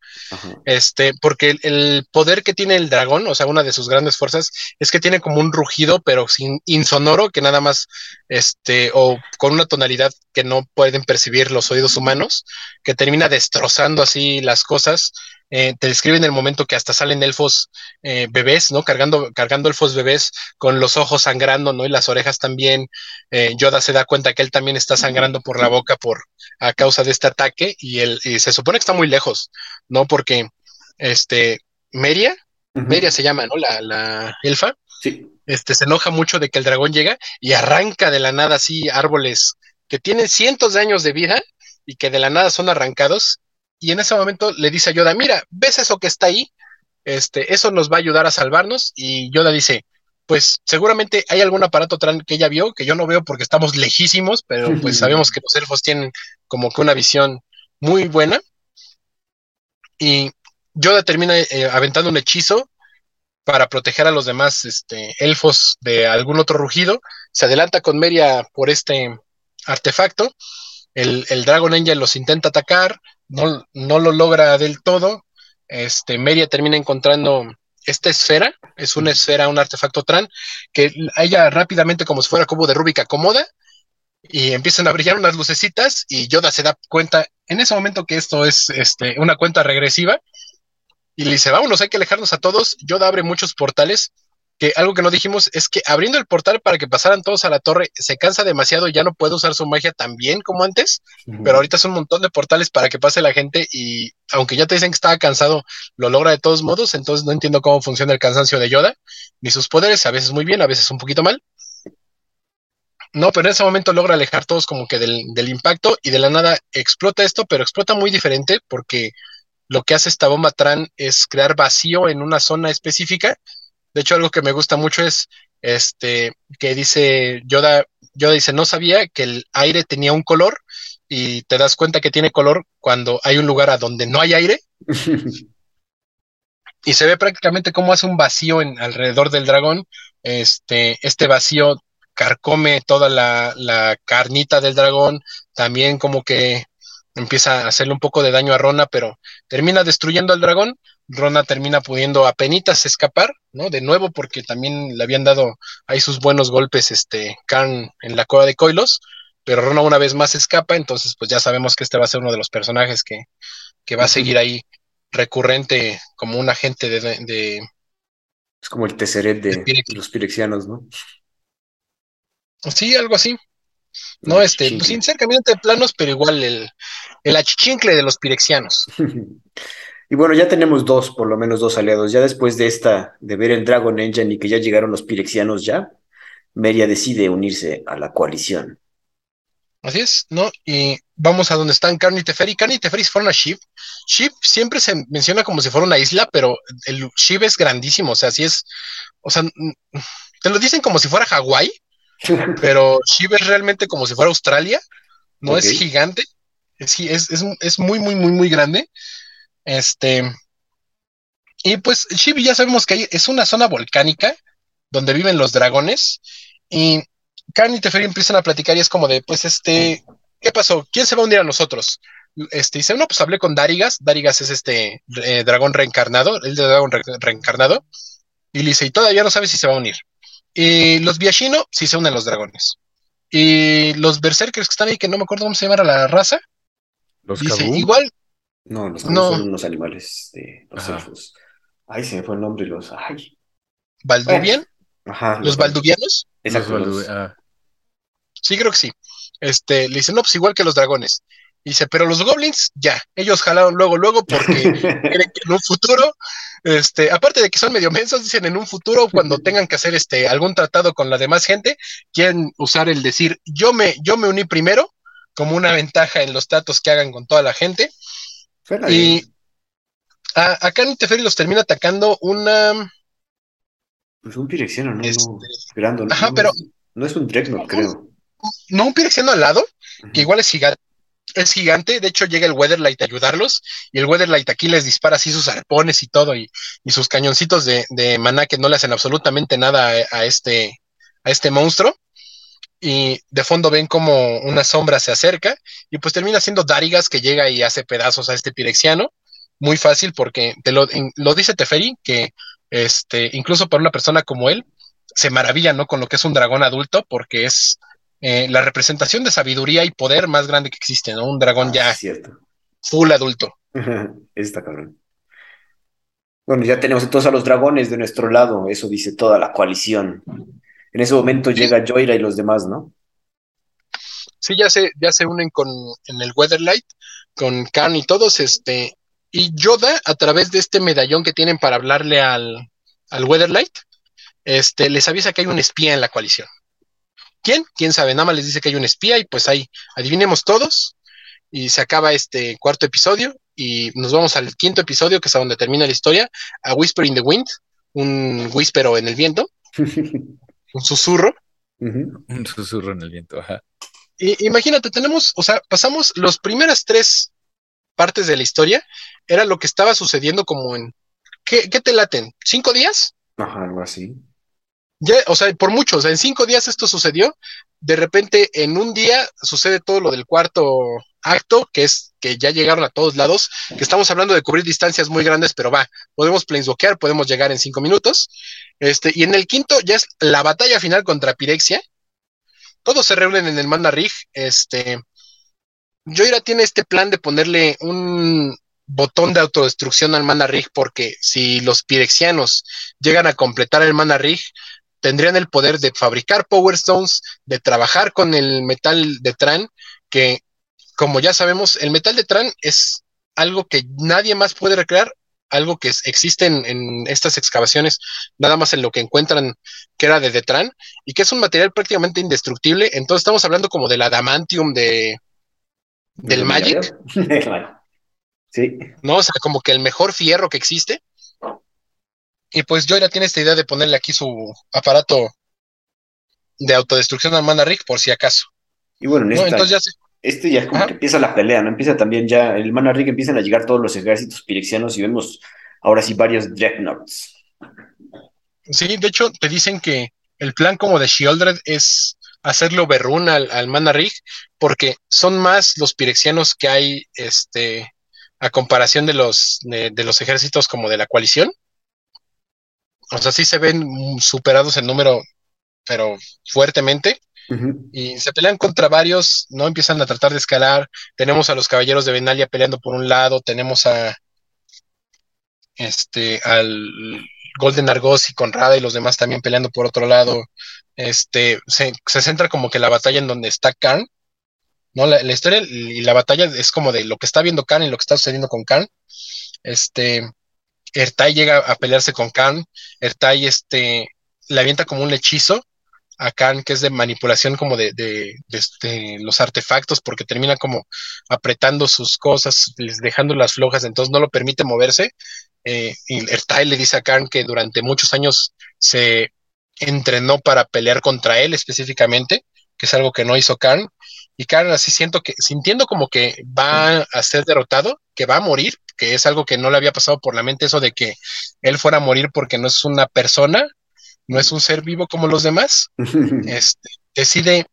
Este, porque el, poder que tiene el dragón, o sea, una de sus grandes fuerzas, es que tiene como un rugido, pero sin insonoro, que nada más, este, o con una tonalidad que no pueden percibir los oídos humanos, que termina destrozando así las cosas eh, te describen el momento que hasta salen elfos eh, bebés, ¿no? Cargando, cargando elfos bebés con los ojos sangrando, ¿no? Y las orejas también. Eh, Yoda se da cuenta que él también está sangrando por la boca por a causa de este ataque y él y se supone que está muy lejos, ¿no? Porque este Meria, Meria se llama, ¿no? La, la elfa. Sí. Este se enoja mucho de que el dragón llega y arranca de la nada así árboles que tienen cientos de años de vida y que de la nada son arrancados y en ese momento le dice a Yoda, mira, ¿ves eso que está ahí? Este, eso nos va a ayudar a salvarnos. Y Yoda dice, pues seguramente hay algún aparato que ella vio, que yo no veo porque estamos lejísimos, pero pues sabemos que los elfos tienen como que una visión muy buena. Y Yoda termina eh, aventando un hechizo para proteger a los demás este, elfos de algún otro rugido. Se adelanta con Meria por este artefacto. El, el Dragon Angel los intenta atacar, no, no lo logra del todo. Este, Meria termina encontrando esta esfera, es una esfera, un artefacto Tran, que ella rápidamente, como si fuera cubo de Rubik, acomoda y empiezan a brillar unas lucecitas y Yoda se da cuenta en ese momento que esto es este, una cuenta regresiva y le dice, vámonos, hay que alejarnos a todos. Yoda abre muchos portales que algo que no dijimos es que abriendo el portal para que pasaran todos a la torre se cansa demasiado y ya no puede usar su magia tan bien como antes, pero ahorita es un montón de portales para que pase la gente y aunque ya te dicen que estaba cansado, lo logra de todos modos, entonces no entiendo cómo funciona el cansancio de Yoda, ni sus poderes, a veces muy bien, a veces un poquito mal. No, pero en ese momento logra alejar todos como que del, del impacto y de la nada explota esto, pero explota muy diferente porque lo que hace esta bomba Tran es crear vacío en una zona específica de hecho, algo que me gusta mucho es este que dice Yoda, Yoda dice, no sabía que el aire tenía un color y te das cuenta que tiene color cuando hay un lugar a donde no hay aire. [LAUGHS] y se ve prácticamente cómo hace un vacío en, alrededor del dragón. Este, este vacío carcome toda la, la carnita del dragón, también como que empieza a hacerle un poco de daño a Rona, pero termina destruyendo al dragón Rona termina pudiendo apenas escapar, ¿no? De nuevo, porque también le habían dado ahí sus buenos golpes, este, Karn en la cueva de Coilos, pero Rona una vez más escapa, entonces pues ya sabemos que este va a ser uno de los personajes que, que va a seguir ahí recurrente como un agente de... es como el teseret de, los pirexianos, ¿no? Sí, algo así. No, este, pues, sin ser caminante de planos, pero igual el, el achichincle de los pirexianos. [LAUGHS] Y bueno, ya tenemos dos, por lo menos dos aliados. Ya después de esta, de ver el Dragon Engine y que ya llegaron los pirexianos ya, Meria decide unirse a la coalición. Así es, ¿no? Y vamos a donde están Carn y Teferi. Carn y Teferi fueron a Ship. Ship siempre se menciona como si fuera una isla, pero el Ship es grandísimo, o sea, sí es, o sea, te lo dicen como si fuera Hawái, [LAUGHS] pero Ship es realmente como si fuera Australia, no es gigante, es, gi- es, es, es muy, muy, muy, muy grande. Este, y pues Ship ya sabemos que es una zona volcánica donde viven los dragones y Khan y Teferi empiezan a platicar y es como de, pues este, ¿qué pasó? ¿Quién se va a unir a nosotros? Este, dice, no, pues hablé con Darigas, Darigas es este eh, dragón reencarnado, el de dragón re- reencarnado, y le dice, y todavía no sabe si se va a unir. Y los Biashino sí se unen los dragones. Y los Berserkers que están ahí, que no me acuerdo cómo se llama la raza, Los dice, igual, No, los No. son unos animales de los Ajá. elfos. Ay, se me fue el nombre, los. Ay. Valduvian, Ajá. los Valduvianos, Exacto. Los ah, Sí, creo que sí. Este, le dice, no, pues igual que los dragones. Dice, pero los goblins, ya, ellos jalaron luego, luego, porque [LAUGHS] quieren que en un futuro, este, aparte de que son medio mensos, dicen en un futuro, cuando [LAUGHS] tengan que hacer este algún tratado con la demás gente, quieren usar el decir, yo me, yo me uní primero, como una ventaja en los tratos que hagan con toda la gente. Suena Y bien. a, Teferi los termina atacando una. Pues un pirexiano, ¿no? Este- no ¿no? Ajá, No pero- es- no es un Dreadnought, creo. No, un pirexiano al lado, que igual es gigante. Es gigante, de hecho llega el Weatherlight a ayudarlos, y el Weatherlight aquí les dispara así sus arpones y todo, y, y sus cañoncitos de, de maná que no le hacen absolutamente nada a, a este, a este monstruo. Y de fondo ven como una sombra se acerca, y pues termina siendo Darigas que llega y hace pedazos a este pirexiano. Muy fácil, porque te lo, dice Teferi, que este, incluso para una persona como él, se maravilla, ¿no? Con lo que es un dragón adulto, porque es eh, la representación de sabiduría y poder más grande que existe, ¿no? Un dragón Ah, ya cierto. full adulto. [LAUGHS] Está cabrón. Bueno, ya tenemos entonces a los dragones de nuestro lado, eso dice toda la coalición. En ese momento llega Joira y los demás, ¿no? Sí, ya se, ya se unen con en el Weatherlight, con Khan y todos, este, y Yoda, a través de este medallón que tienen para hablarle al, al Weatherlight, este, les avisa que hay un espía en la coalición. ¿Quién? ¿Quién sabe? Nada más les dice que hay un espía y pues ahí adivinemos todos y se acaba este cuarto episodio y nos vamos al quinto episodio que es a donde termina la historia, a Whisper in the Wind, un [LAUGHS] whispero en el viento, [LAUGHS] un susurro. Un susurro en el viento. Ajá. Y, imagínate, tenemos, o sea, pasamos las primeras tres partes de la historia, era lo que estaba sucediendo como en, ¿qué, qué te laten? ¿Cinco días? Ajá, algo así. Ya, o sea, por mucho, o sea, en cinco días esto sucedió, de repente en un día sucede todo lo del cuarto acto, que es que ya llegaron a todos lados, que estamos hablando de cubrir distancias muy grandes, pero va, podemos planeswalkear, podemos llegar en cinco minutos, este, y en el quinto ya es la batalla final contra Pirexia, todos se reúnen en el Mana Rig, este, Joira tiene este plan de ponerle un botón de autodestrucción al Mana Rig, porque si los pirexianos llegan a completar el Mana Rig, tendrían el poder de fabricar Power Stones, de trabajar con el metal de Tran, que como ya sabemos, el metal de Tran es algo que nadie más puede recrear, algo que existe en, en estas excavaciones, nada más en lo que encuentran que era de Detran, y que es un material prácticamente indestructible. Entonces estamos hablando como del adamantium de, del ¿Lo Magic. [LAUGHS] Sí. ¿no? O sea, como que el mejor fierro que existe. Y pues Joira tiene esta idea de ponerle aquí su aparato de autodestrucción al Mana Rig, por si acaso. Y bueno, en ¿no? esta, Entonces ya se- este ya es como que empieza la pelea, ¿no? Empieza también ya, el Mana Rig empiezan a llegar todos los ejércitos pirexianos y vemos ahora sí varios Dreadnoughts. Sí, de hecho, te dicen que el plan como de Shieldred es hacerle overrun al, al Mana Rig, porque son más los pirexianos que hay este, a comparación de los, de, de los ejércitos como de la coalición. O sea, sí se ven superados en número, pero fuertemente. Y se pelean contra varios, no empiezan a tratar de escalar. Tenemos a los caballeros de Benalia peleando por un lado, tenemos a este al Golden Argos y Conrada y los demás también peleando por otro lado. Este se, se centra como que la batalla en donde está Karn ¿no? La, historia y la batalla es como de lo que está viendo Khan y lo que está sucediendo con Khan. Este, Ertai llega a pelearse con Khan, Ertai este, le avienta como un hechizo a Khan, que es de manipulación como de, de, este, los artefactos, porque termina como apretando sus cosas, dejándolas flojas, entonces no lo permite moverse. Eh, y Ertai le dice a Khan que durante muchos años se entrenó para pelear contra él específicamente, que es algo que no hizo Khan. Y Khan así siento que, sintiendo como que va a ser derrotado, que va a morir, que es algo que no le había pasado por la mente, eso de que él fuera a morir porque no es una persona, no es un ser vivo como los demás, [LAUGHS] este, decide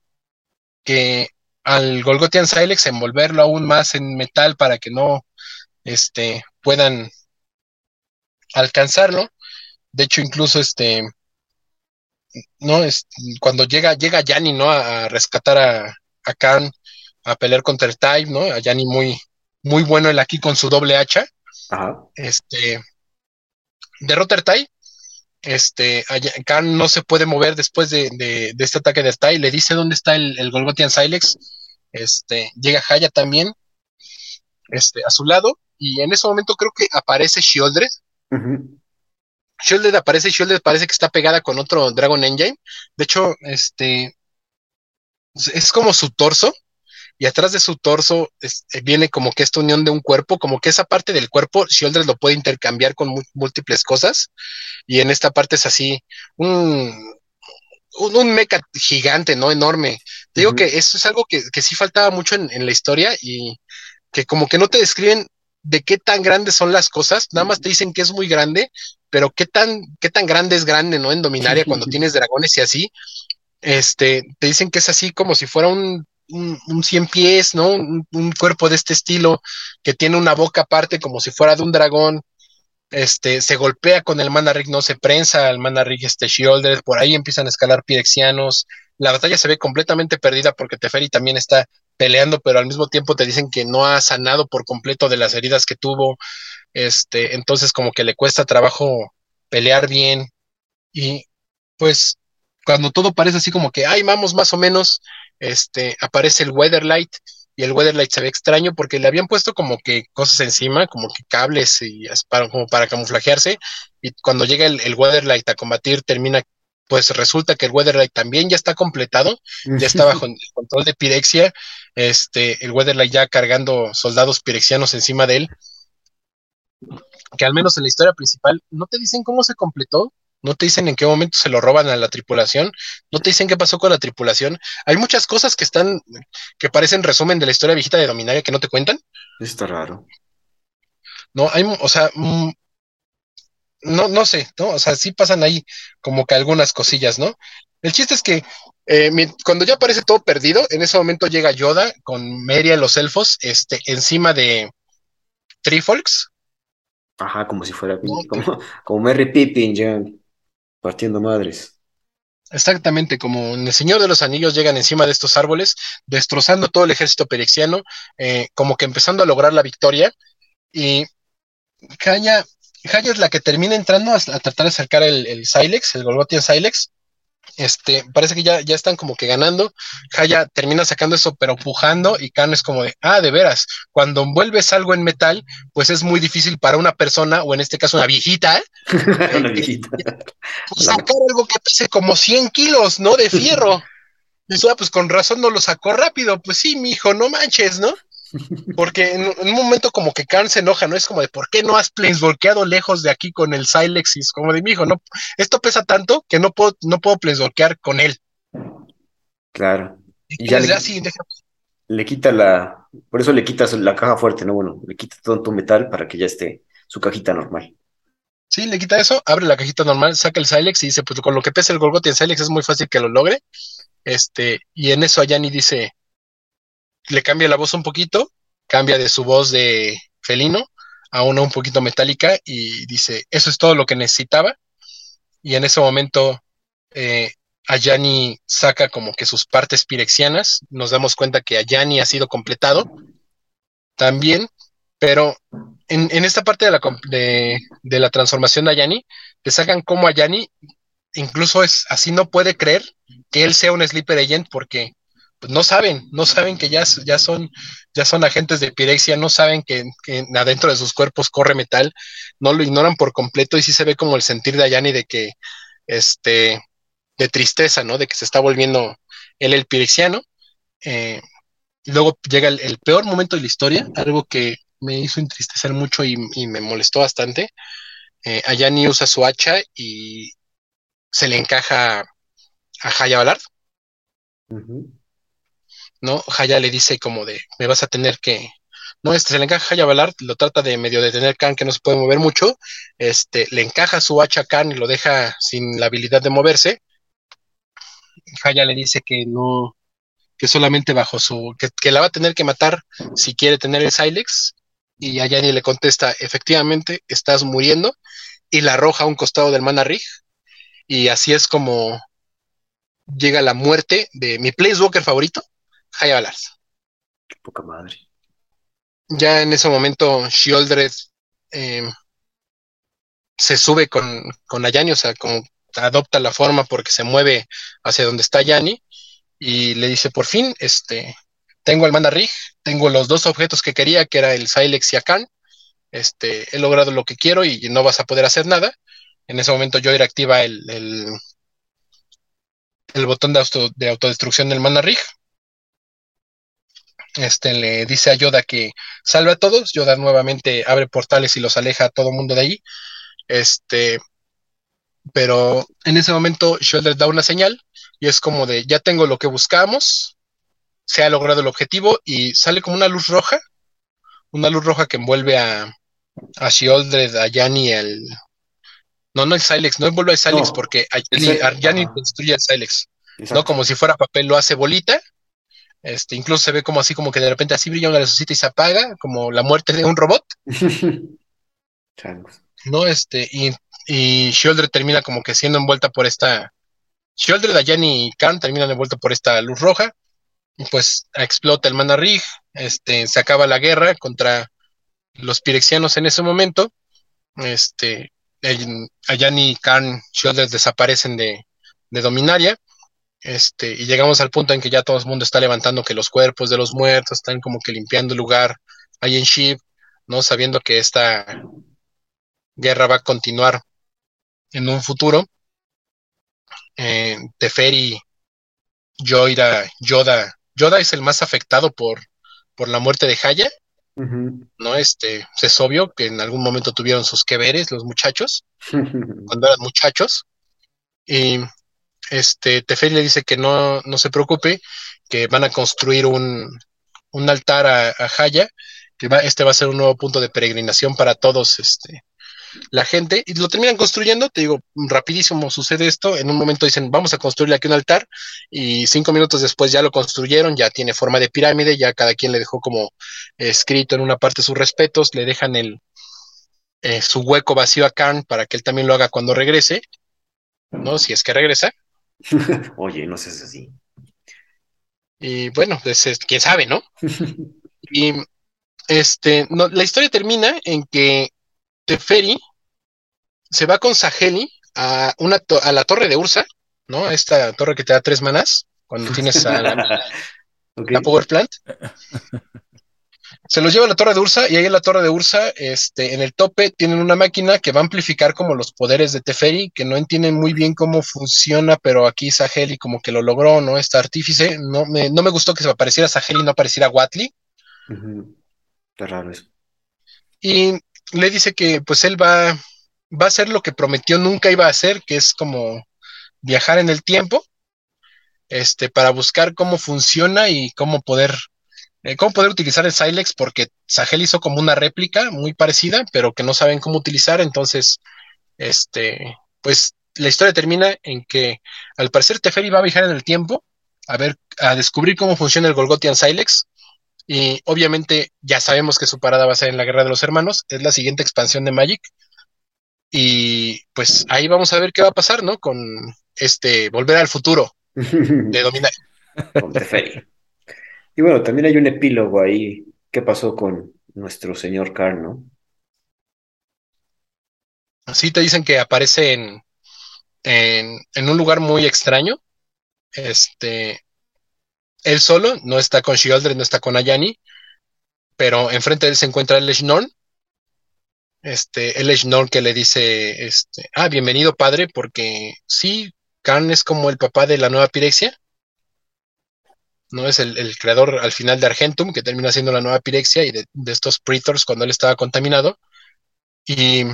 que al Golgotian Silex envolverlo aún más en metal para que no este, puedan alcanzarlo. De hecho, incluso este, no, es, cuando llega, llega Yanni, ¿no? A, rescatar a, a, Khan, a pelear contra el Type, ¿no? A Yanni muy, muy bueno él aquí con su doble hacha. Este, derrota a Tai. Este, Khan no se puede mover después de, este ataque de Tai. Le dice dónde está el, el Golgotian Silex. Este, llega Haya también, este, a su lado. Y en ese momento creo que aparece Shieldred. Shieldred aparece, Shieldred parece que está pegada con otro Dragon Engine. De hecho, este es como su torso, y atrás de su torso eh, viene como que esta unión de un cuerpo, como que esa parte del cuerpo, Shieldred lo puede intercambiar con múltiples cosas, y en esta parte es así, un, un, mecha gigante, ¿no? Enorme. Te digo que eso es algo que, sí faltaba mucho en, la historia y que como que no te describen de qué tan grandes son las cosas, nada más te dicen que es muy grande, pero qué tan, qué tan grande es grande, ¿no? En Dominaria [LAUGHS] cuando tienes dragones y así, este, te dicen que es así como si fuera un un, un, cien pies, ¿no? Un, cuerpo de este estilo que tiene una boca aparte como si fuera de un dragón. Este, se golpea con el Manarrig, no se prensa al Manarrig este Shieldred, por ahí empiezan a escalar pirexianos. La batalla se ve completamente perdida porque Teferi también está peleando, pero al mismo tiempo te dicen que no ha sanado por completo de las heridas que tuvo. Este, entonces como que le cuesta trabajo pelear bien. Y pues cuando todo parece así como que, ay, vamos más o menos, este, aparece el Weatherlight y el Weatherlight se ve extraño porque le habían puesto como que cosas encima, como que cables y para, como para camuflajearse y cuando llega el, el Weatherlight a combatir termina pues resulta que el Weatherlight también ya está completado, ya está bajo el control de Pirexia, este, el Weatherlight ya cargando soldados pirexianos encima de él, que al menos en la historia principal no te dicen cómo se completó, no te dicen en qué momento se lo roban a la tripulación, no te dicen qué pasó con la tripulación. Hay muchas cosas que están, que parecen resumen de la historia viejita de Dominaria que no te cuentan. Está raro. No, hay, o sea, mm, no, no sé, ¿no? O sea, sí pasan ahí como que algunas cosillas, ¿no? El chiste es que eh, cuando ya parece todo perdido, en ese momento llega Yoda con Meria y los elfos, este, encima de Trifolks. Ajá, como si fuera como, como Merry Pippin, ya partiendo madres. Exactamente, como en el Señor de los Anillos llegan encima de estos árboles, destrozando todo el ejército perexiano, eh, como que empezando a lograr la victoria. Y Jaya, es la que termina entrando a, tratar de acercar el, el Silex, el Golgotian Silex, este, parece que ya, ya están como que ganando. Haya termina sacando eso, pero pujando, y Kano es como de, ah, de veras, cuando envuelves algo en metal, pues es muy difícil para una persona, o en este caso una viejita, [LAUGHS] una viejita. Pues sacar algo que pese como 100 kilos, ¿no? De fierro. [LAUGHS] Y eso, ah, pues con razón no lo sacó rápido. Pues sí, mi hijo, no manches, ¿no? Porque en, un momento como que Khan se enoja, ¿no? Es como de, ¿por qué no has planeswalkeado lejos de aquí con el Silexis? Como de, mi hijo, no, esto pesa tanto que no puedo, no puedo planeswalkear con él. Claro. Y, ya le, le, quita la, por eso le quitas la caja fuerte, ¿no? Bueno, le quita todo tu metal para que ya esté su cajita normal. Sí, le quita eso, abre la cajita normal, saca el Silex y dice, pues con lo que pesa el Golgoth en Silex es muy fácil que lo logre. Este, y en eso Ayani dice, le cambia la voz un poquito, cambia de su voz de felino a una un poquito metálica y dice, eso es todo lo que necesitaba. Y en ese momento eh, Ayani saca como que sus partes pirexianas, nos damos cuenta que Ayani ha sido completado también, pero en, esta parte de la, de, de la transformación de Ayani, te sacan como Ayani incluso es así no puede creer que él sea un sleeper agent porque pues, no saben, no saben que ya, ya, son, ya son agentes de pirexia, no saben que, adentro de sus cuerpos corre metal, no lo ignoran por completo y sí se ve como el sentir de Ayani de que, este, de tristeza, ¿no? De que se está volviendo él el pirexiano. Eh, luego llega el, peor momento de la historia, algo que me hizo entristecer mucho y, me molestó bastante. Eh, Ayani usa su hacha y se le encaja a Haya Balard. ¿No? Haya le dice como de, me vas a tener que, no, este se le encaja a Haya Balard, lo trata de medio de tener Khan que no se puede mover mucho, este, le encaja su hacha a Khan y lo deja sin la habilidad de moverse. Haya le dice que no, que solamente bajo su, que, la va a tener que matar si quiere tener el Silex, y Ayani le contesta, efectivamente, estás muriendo, y la arroja a un costado del Mana Rig, y así es como llega la muerte de mi Place Walker favorito, Haya Qué poca madre. Ya en ese momento, Shieldred em, se sube con, con Ayani, o sea, como adopta la forma porque se mueve hacia donde está Ayani y le dice, por fin, este, tengo el Mana Rig, tengo los dos objetos que quería, que era el Silex y Akan, este, he logrado lo que quiero y no vas a poder hacer nada. En ese momento Joy activa el, el, botón de, de autodestrucción del Mana Rig este, le dice a Yoda que salve a todos. Yoda nuevamente abre portales y los aleja a todo mundo de ahí. Este, pero en ese momento Shredder da una señal y es como de ya tengo lo que buscamos, se ha logrado el objetivo y sale como una luz roja, una luz roja que envuelve a, a Shieldred, a Yanni, el... No, no el Silex, no envuelve a Silex porque a Yanni, destruye el Silex. No, como si fuera papel, lo hace bolita este, incluso se ve como así, como que de repente así brilla una lucecita y se apaga, como la muerte de un robot. [LAUGHS] ¿No? Este, y, y termina como que siendo envuelta por esta. Shieldred, Dayan y Khan terminan envueltos por esta luz roja. Y pues explota el Mana Rig. Este, se acaba la guerra contra los pirexianos en ese momento. Este, Ayan y Khan, Shieldred desaparecen de, de Dominaria. Este, y llegamos al punto en que ya todo el mundo está levantando que los cuerpos de los muertos están como que limpiando el lugar ahí en Ship, ¿no? Sabiendo que esta guerra va a continuar en un futuro. Eh, Teferi, Yoda, Yoda, Yoda es el más afectado por, por la muerte de Haya, ¿no? Este, es obvio que en algún momento tuvieron sus que los muchachos, [LAUGHS] cuando eran muchachos. Y este, Teferi le dice que no, no se preocupe, que van a construir un, un altar a, a Haya, que va, este va a ser un nuevo punto de peregrinación para todos este, la gente, y lo terminan construyendo, te digo, rapidísimo sucede esto, en un momento dicen, vamos a construirle aquí un altar, y cinco minutos después ya lo construyeron, ya tiene forma de pirámide, ya cada quien le dejó como escrito en una parte sus respetos, le dejan el, eh, su hueco vacío a Khan para que él también lo haga cuando regrese, ¿no? Si es que regresa. [LAUGHS] Oye, no sé si así. Y bueno, pues quién sabe, ¿no? y este, no, la historia termina en que Teferi se va con Saheli a, una a la torre de Ursa, ¿no? A esta torre que te da tres manas cuando tienes a la, [LAUGHS] la Power Plant. [LAUGHS] Se los lleva a la torre de Ursa y ahí en la torre de Ursa, este, en el tope, tienen una máquina que va a amplificar como los poderes de Teferi, que no entienden muy bien cómo funciona, pero aquí Saheli como que lo logró, ¿no? Este artífice. No me, no me gustó que se apareciera Saheli y no apareciera Watley. Está raro eso. Y le dice que pues él va, va a hacer lo que prometió nunca iba a hacer, que es como viajar en el tiempo, este, para buscar cómo funciona y cómo poder eh, cómo poder utilizar el Silex, porque Sahel hizo como una réplica muy parecida, pero que no saben cómo utilizar, entonces, este, pues la historia termina en que al parecer Teferi va a viajar en el tiempo a ver, a descubrir cómo funciona el Golgotian Silex, y obviamente ya sabemos que su parada va a ser en la Guerra de los Hermanos, es la siguiente expansión de Magic, y pues ahí vamos a ver qué va a pasar, ¿no? Con este Volver al Futuro [LAUGHS] de Dominar. Con Teferi. Y bueno, también hay un epílogo ahí. ¿Qué pasó con nuestro señor Carl, no? Sí, te dicen que aparece en, en, un lugar muy extraño. Este. él solo, no está con Shieldred, no está con Ayani, pero enfrente de él se encuentra el Norn. Este, el Norn que le dice, este, ah, bienvenido padre, porque sí, Khan es como el papá de la nueva Pirexia. ¿No? Es el, creador al final de Argentum, que termina siendo la nueva Pirexia y de, estos Praetors cuando él estaba contaminado. Y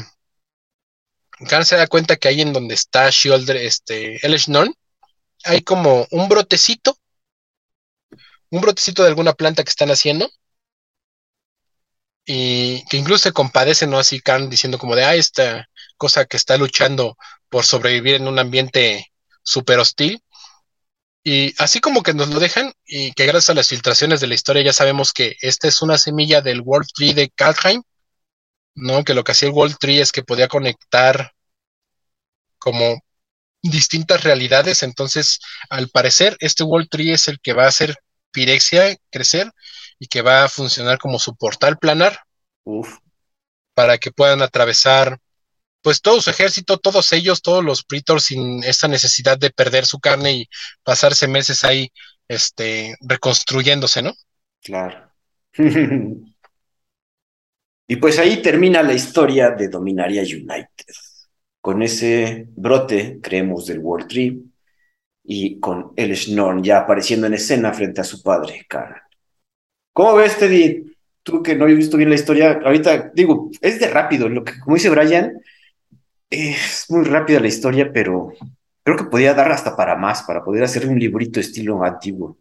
Khan se da cuenta que ahí en donde está Shieldred, este, el Norn, hay como un brotecito un brotecito de alguna planta que están haciendo y que incluso se compadece, ¿no? Así Khan diciendo como de, ah, esta cosa que está luchando por sobrevivir en un ambiente súper hostil. Y así como que nos lo dejan y que gracias a las filtraciones de la historia ya sabemos que esta es una semilla del World Tree de Kalheim, ¿no? Que lo que hacía el World Tree es que podía conectar como distintas realidades. Entonces, al parecer, este World Tree es el que va a hacer Pirexia crecer y que va a funcionar como su portal planar para que puedan atravesar pues todo su ejército, todos ellos, todos los Praetors sin esa necesidad de perder su carne y pasarse meses ahí este, reconstruyéndose, ¿no? Claro. [LAUGHS] y pues ahí termina la historia de Dominaria United. Con ese brote, creemos, del World Tree, y con el Schnorn ya apareciendo en escena frente a su padre, Karen. ¿Cómo ves, Teddy? Tú que no he visto bien la historia, ahorita digo, es de rápido, lo que, como dice Brian, es muy rápida la historia, pero creo que podía dar hasta para más, para poder hacer un librito estilo antiguo.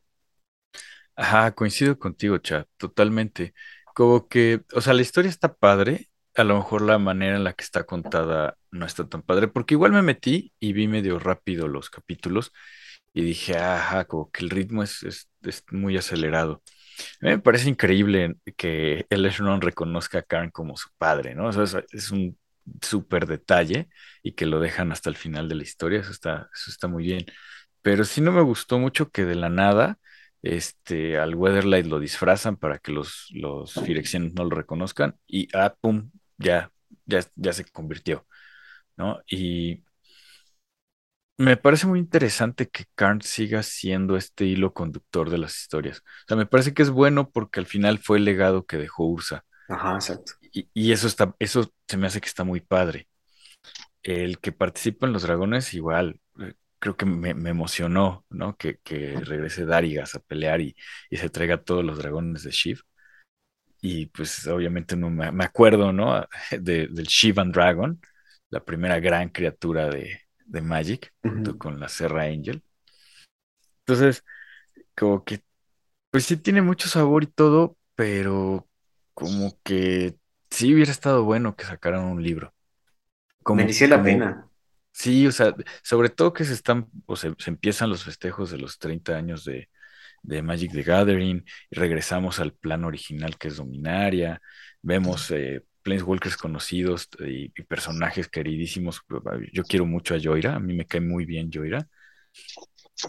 Ajá, coincido contigo, chat, totalmente. Como que, o sea, la historia está padre, a lo mejor la manera en la que está contada no está tan padre, porque igual me metí y vi medio rápido los capítulos y dije, ajá, como que el ritmo es, es, muy acelerado. A mí me parece increíble que el Eshron reconozca a Karen como su padre, ¿no? O sea, es, un súper detalle y que lo dejan hasta el final de la historia, eso está, eso está muy bien. Pero sí no me gustó mucho que de la nada este, al Weatherlight lo disfrazan para que los, los Firexianos no lo reconozcan y ah, pum, ya, ya, ya se convirtió, ¿no? Y me parece muy interesante que Karn siga siendo este hilo conductor de las historias. O sea, me parece que es bueno porque al final fue el legado que dejó Ursa. Ajá, exacto. Y, eso está, eso se me hace que está muy padre. El que participa en los dragones, igual, eh, creo que me, emocionó, ¿no? Que, que, regrese Darigas a pelear y, y se traiga todos los dragones de Shiv y pues obviamente no me, acuerdo, ¿no? [LAUGHS] del Shivan Dragon, la primera gran criatura de, Magic, junto con la Serra Angel. Entonces, como que, pues sí tiene mucho sabor y todo, pero como que sí hubiera estado bueno que sacaran un libro. Como, Merecía la pena. Sí, o sea, sobre todo que se están, o se, se empiezan los festejos de los 30 años de, de Magic the Gathering, y regresamos al plan original que es Dominaria, vemos eh, Planeswalkers conocidos y, personajes queridísimos. Yo quiero mucho a Joira, a mí me cae muy bien Joira.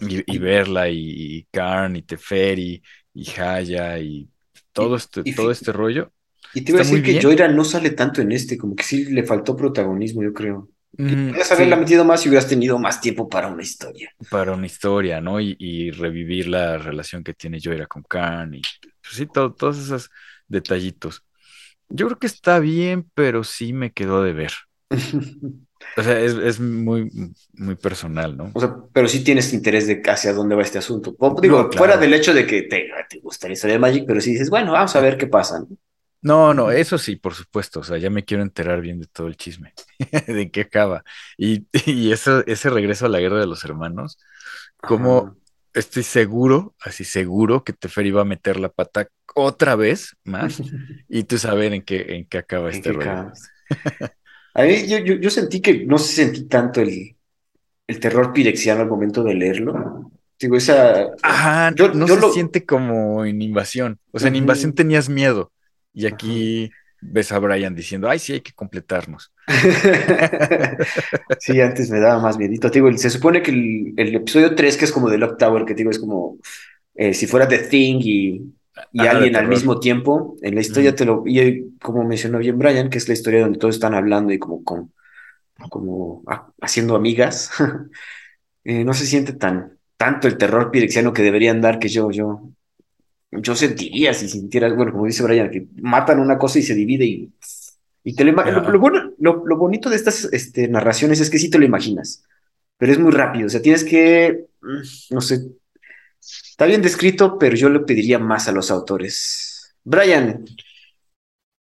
Y, verla, y, Karn, y Teferi, y Haya, y todo este, todo este rollo. Y te iba a decir que Joira no sale tanto en este, como que sí le faltó protagonismo, yo creo. Mm, Podrías haberla metido más si hubieras tenido más tiempo para una historia. Para una historia, ¿no? Y, revivir la relación que tiene Joira con Khan y pues sí, todos esos detallitos. Yo creo que está bien, pero sí me quedó de ver. [LAUGHS] o sea, es, muy, muy personal, ¿no? O sea, pero sí tienes interés de hacia dónde va este asunto. Digo, fuera del hecho de que te, te gusta la historia de Magic, pero sí dices, bueno, vamos a ver qué pasa. ¿no? No, no, eso sí, por supuesto. O sea, ya me quiero enterar bien de todo el chisme, [LAUGHS] de qué acaba. Y, y eso, ese regreso a la guerra de los hermanos, como estoy seguro, así seguro, que Teferi va a meter la pata otra vez más [LAUGHS] y tú saber en qué, en qué acaba este rollo. A mí, yo, yo, sentí que no se sentí tanto el, el terror pirexiano al momento de leerlo. Digo, esa. Ajá, no se siente como en invasión. O sea, en invasión tenías miedo. Y aquí ves a Brian diciendo, ay, sí, hay que completarnos. [LAUGHS] sí, antes me daba más miedito. digo, se supone que el, episodio 3, que es como de Lock Tower, que digo, es como eh, si fuera The Thing y, alguien al mismo tiempo. En la historia te lo. Y como mencionó bien Brian, que es la historia donde todos están hablando y como, como haciendo amigas. [LAUGHS] Eh, no se siente tan, tanto el terror pirexiano que deberían dar que yo, yo, yo sentiría si sintieras, bueno, como dice Brian, que matan una cosa y se divide y, y te lo, lo, bueno, lo, bonito de estas este, narraciones es que sí te lo imaginas, pero es muy rápido, o sea, tienes que, mm, no sé, está bien descrito, pero yo le pediría más a los autores. Brian,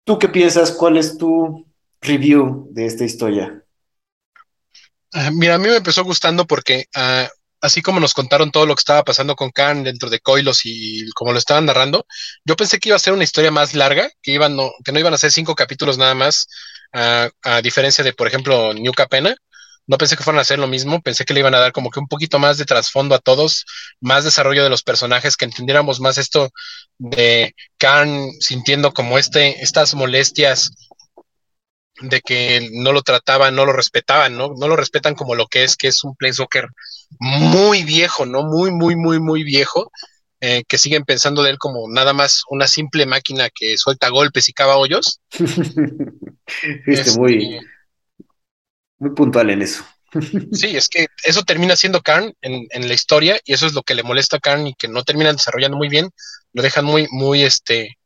¿tú qué piensas? ¿Cuál es tu review de esta historia? Ah, mira, a mí me empezó gustando porque uh, así como nos contaron todo lo que estaba pasando con Khan dentro de Coilos y como lo estaban narrando, yo pensé que iba a ser una historia más larga, que, iban, no, que no iban a ser cinco capítulos nada más, a, diferencia de, por ejemplo, New Capena. No pensé que fueran a hacer lo mismo, pensé que le iban a dar como que un poquito más de trasfondo a todos, más desarrollo de los personajes, que entendiéramos más esto de Khan sintiendo como este, estas molestias de que no lo trataban, no lo respetaban, ¿no? No lo respetan como lo que es, que es un Planeswalker muy viejo, ¿no? Muy, muy, muy, muy viejo, eh, que siguen pensando de él como nada más una simple máquina que suelta golpes y cava hoyos. [LAUGHS] Viste, muy, este, muy puntual en eso. [LAUGHS] sí, es que eso termina siendo Karn en, en, la historia y eso es lo que le molesta a Karn y que no terminan desarrollando muy bien, lo dejan muy, muy, este,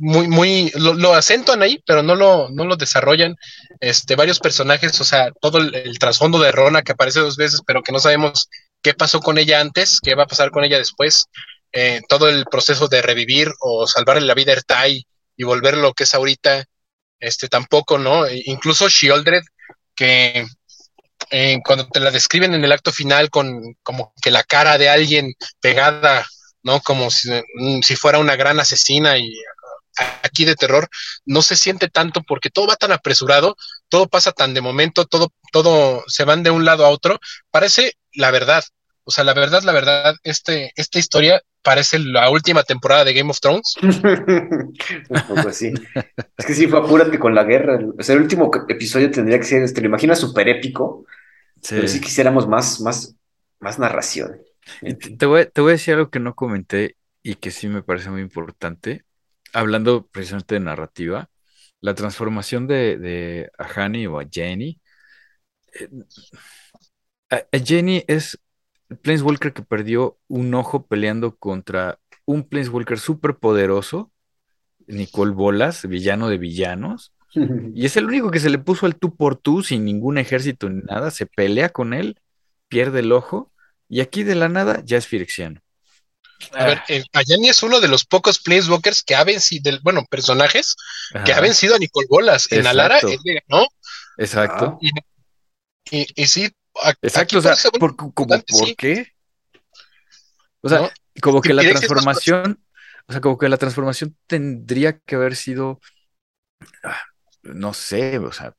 muy, muy, lo, acentuan ahí, pero no lo, no lo desarrollan. Este, varios personajes, o sea, todo el, trasfondo de Rona que aparece dos veces, pero que no sabemos qué pasó con ella antes, qué va a pasar con ella después. Eh, todo el proceso de revivir o salvarle la vida a Ertai y volver lo que es ahorita, este, tampoco, ¿no? E incluso Shieldred, que eh, cuando te la describen en el acto final con como que la cara de alguien pegada, ¿no? Como si, mm, si fuera una gran asesina y aquí de terror no se siente tanto porque todo va tan apresurado, todo pasa tan de momento, todo, todo se van de un lado a otro. Parece la verdad. O sea, la verdad, la verdad, este, esta historia parece la última temporada de Game of Thrones. Un poco así. Es que sí, fue apúrate con la guerra. O sea, el último episodio tendría que ser, ¿te este, lo imaginas súper épico? Sí. Pero sí quisiéramos más, más, más narración. Te voy, te voy a decir algo que no comenté y que sí me parece muy importante hablando precisamente de narrativa, la transformación de, de a Hani o a Jenny. Eh, a, Jenny es el Planeswalker que perdió un ojo peleando contra un Planeswalker súper poderoso, Nicole Bolas, villano de villanos. [LAUGHS] Y es el único que se le puso al tú por tú, sin ningún ejército ni nada. Se pelea con él, pierde el ojo. Y aquí de la nada ya es Firexiano. A ver, eh, Ayani es uno de los pocos Planeswalkers que ha vencido, bueno, personajes que ha vencido a Nicole Bolas. En Alara, ¿no? Exacto. y, sí. Exacto, o sea, ¿por, qué? O sea, como que la transformación, o sea, como que la transformación tendría que haber sido, ah, no sé, o sea,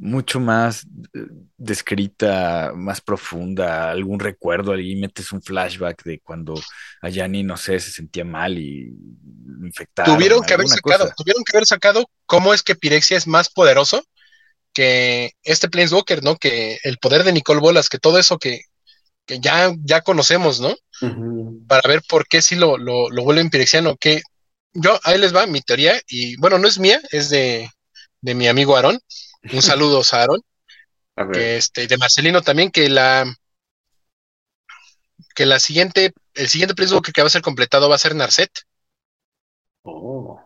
mucho más eh, descrita, más profunda, algún recuerdo, ahí metes un flashback de cuando Ayani, no sé, se sentía mal y infectado. Tuvieron que haber sacado, tuvieron que haber sacado cómo es que Pirexia es más poderoso que este Planeswalker, ¿no? Que el poder de Nicole Bolas, que todo eso que, ya, ya conocemos, ¿no? Para ver por qué si lo, lo, lo vuelven pirexiano, que yo, ahí les va mi teoría, y bueno, no es mía, es de, de mi amigo Aarón un saludo, Aaron. Que este, de Marcelino también, que la que la siguiente, el siguiente precio que va a ser completado va a ser Narset. Oh.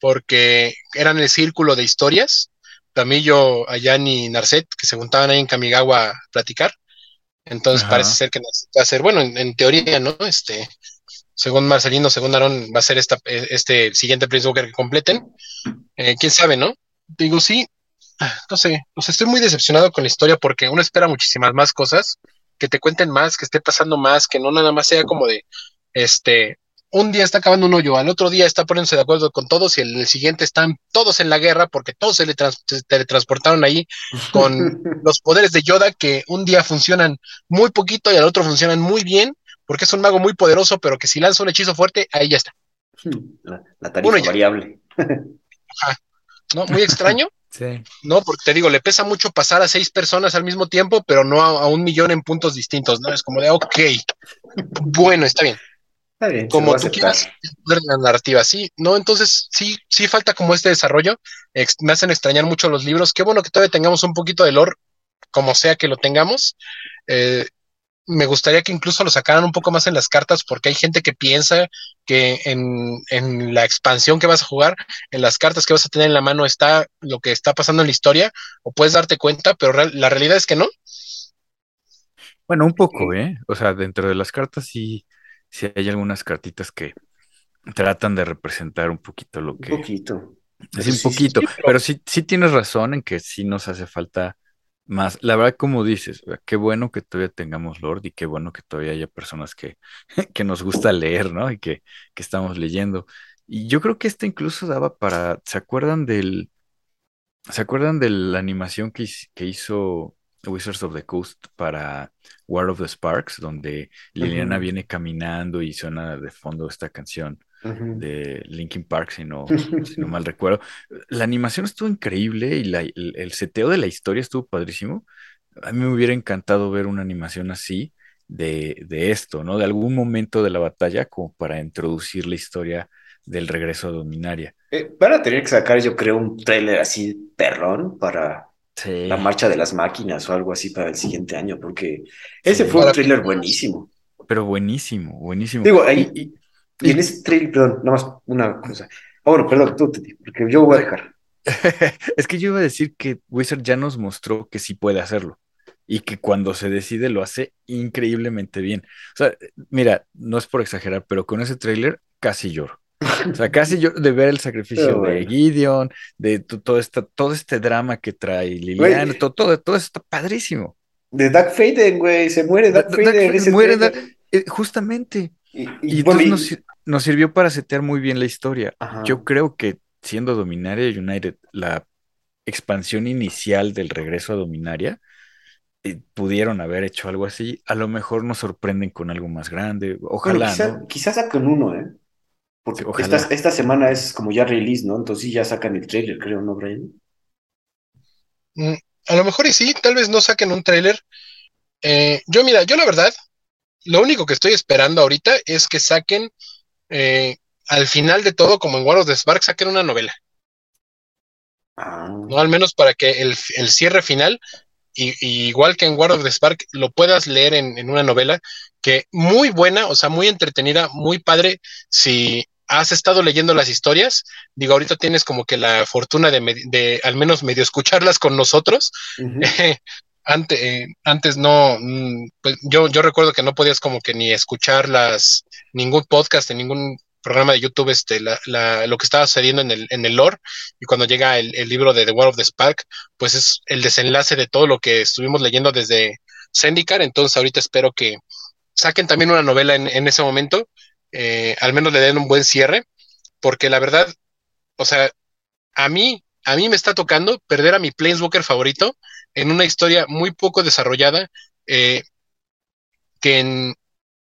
Porque eran el círculo de historias. Camillo, Ayani y Narset, que se juntaban ahí en Kamigawa a platicar. Entonces parece ser que va a ser, bueno, en, teoría, ¿no? Este, según Marcelino, según Aaron, va a ser esta, este siguiente Prince Walker que completen. Eh, quién sabe, ¿no? Digo, sí, no sé, pues estoy muy decepcionado con la historia porque uno espera muchísimas más cosas, que te cuenten más, que esté pasando más, que no nada más sea como de, este, un día está acabando un hoyo, al otro día está poniéndose de acuerdo con todos y el, siguiente están todos en la guerra porque todos se le teletransportaron ahí con [LAUGHS] los poderes de Yoda que un día funcionan muy poquito y al otro funcionan muy bien porque es un mago muy poderoso, pero que si lanza un hechizo fuerte, ahí ya está. [LAUGHS] La, tarifa variable. ¿No? Muy extraño. [LAUGHS] Sí. No, porque te digo, le pesa mucho pasar a seis personas al mismo tiempo, pero no a, un millón en puntos distintos, ¿no? Es como de, ok, bueno, está bien. Está bien como tú quieras la narrativa, sí, ¿no? Entonces, sí, sí falta como este desarrollo. me hacen extrañar mucho los libros. Qué bueno que todavía tengamos un poquito de lore, como sea que lo tengamos. Eh, me gustaría que incluso lo sacaran un poco más en las cartas, porque hay gente que piensa que en, en, la expansión que vas a jugar, en las cartas que vas a tener en la mano, está lo que está pasando en la historia, o puedes darte cuenta, pero real, la realidad es que no. Bueno, un poco, ¿eh? O sea, dentro de las cartas sí, sí hay algunas cartitas que tratan de representar un poquito lo que. Un poquito. Es un poquito, sí, pero... pero sí, sí tienes razón en que sí nos hace falta más, la verdad, como dices, qué bueno que todavía tengamos Lord y qué bueno que todavía haya personas que, [LAUGHS] que nos gusta leer, ¿no? Y que, que estamos leyendo. Y yo creo que este incluso daba para, ¿se acuerdan del, ¿se acuerdan de la animación que, que hizo Wizards of the Coast para War of the Sparks, donde Liliana uh -huh. viene caminando y suena de fondo esta canción? Uh -huh. de Linkin Park, si no, [LAUGHS] si no mal recuerdo. La animación estuvo increíble y la, el, el, seteo de la historia estuvo padrísimo. A mí me hubiera encantado ver una animación así de, de esto, ¿no? De algún momento de la batalla como para introducir la historia del regreso a Dominaria. Eh, van a tener que sacar, yo creo, un tráiler así perrón para sí. la marcha de las máquinas o algo así para el siguiente año, porque ese sí, fue un tráiler buenísimo. Pero buenísimo, buenísimo. Digo, ahí, y, y en ese trailer, perdón, nada más una cosa. Ah, bueno, perdón, tú, porque yo voy a dejar. [LAUGHS] es que yo iba a decir que Wizard ya nos mostró que sí puede hacerlo y que cuando se decide lo hace increíblemente bien. O sea, mira, no es por exagerar, pero con ese trailer casi lloro. O sea, casi yo de ver el sacrificio bueno. de Gideon, de todo, esta, todo este drama que trae Liliana, todo, todo, todo eso está padrísimo. De Doug Faden, güey, se muere Doug Faden. Se muere Doug, eh, justamente. Y, y, y entonces nos, nos, sirvió para setear muy bien la historia. Ajá. Yo creo que siendo Dominaria United la expansión inicial del regreso a Dominaria, eh, pudieron haber hecho algo así. A lo mejor nos sorprenden con algo más grande. Ojalá. Bueno, quizás ¿no? quizá saquen uno, ¿eh? Porque sí, esta, esta, semana es como ya release, ¿no? Entonces sí ya sacan el trailer, creo, ¿no, Brian? Mm, a lo mejor y sí, tal vez no saquen un trailer. Eh, yo, mira, yo la verdad, lo único que estoy esperando ahorita es que saquen eh, al final de todo, como en War of the Spark, saquen una novela. Ah. No, al menos para que el, el cierre final, y, y, igual que en War of the Spark, lo puedas leer en, en, una novela que muy buena, o sea, muy entretenida, muy padre. Si has estado leyendo las historias, digo, ahorita tienes como que la fortuna de, de al menos medio escucharlas con nosotros. Uh [LAUGHS] -huh. antes, eh, antes no, mm, pues yo, yo recuerdo que no podías como que ni escuchar las, ningún podcast en ningún programa de YouTube este, la, la, lo que estaba sucediendo en el, en el lore y cuando llega el, el, libro de The War of the Spark, pues es el desenlace de todo lo que estuvimos leyendo desde Zendikar, entonces ahorita espero que saquen también una novela en, en ese momento, eh, al menos le den un buen cierre, porque la verdad, o sea, a mí, a mí me está tocando perder a mi Planeswalker favorito en una historia muy poco desarrollada, eh, que en,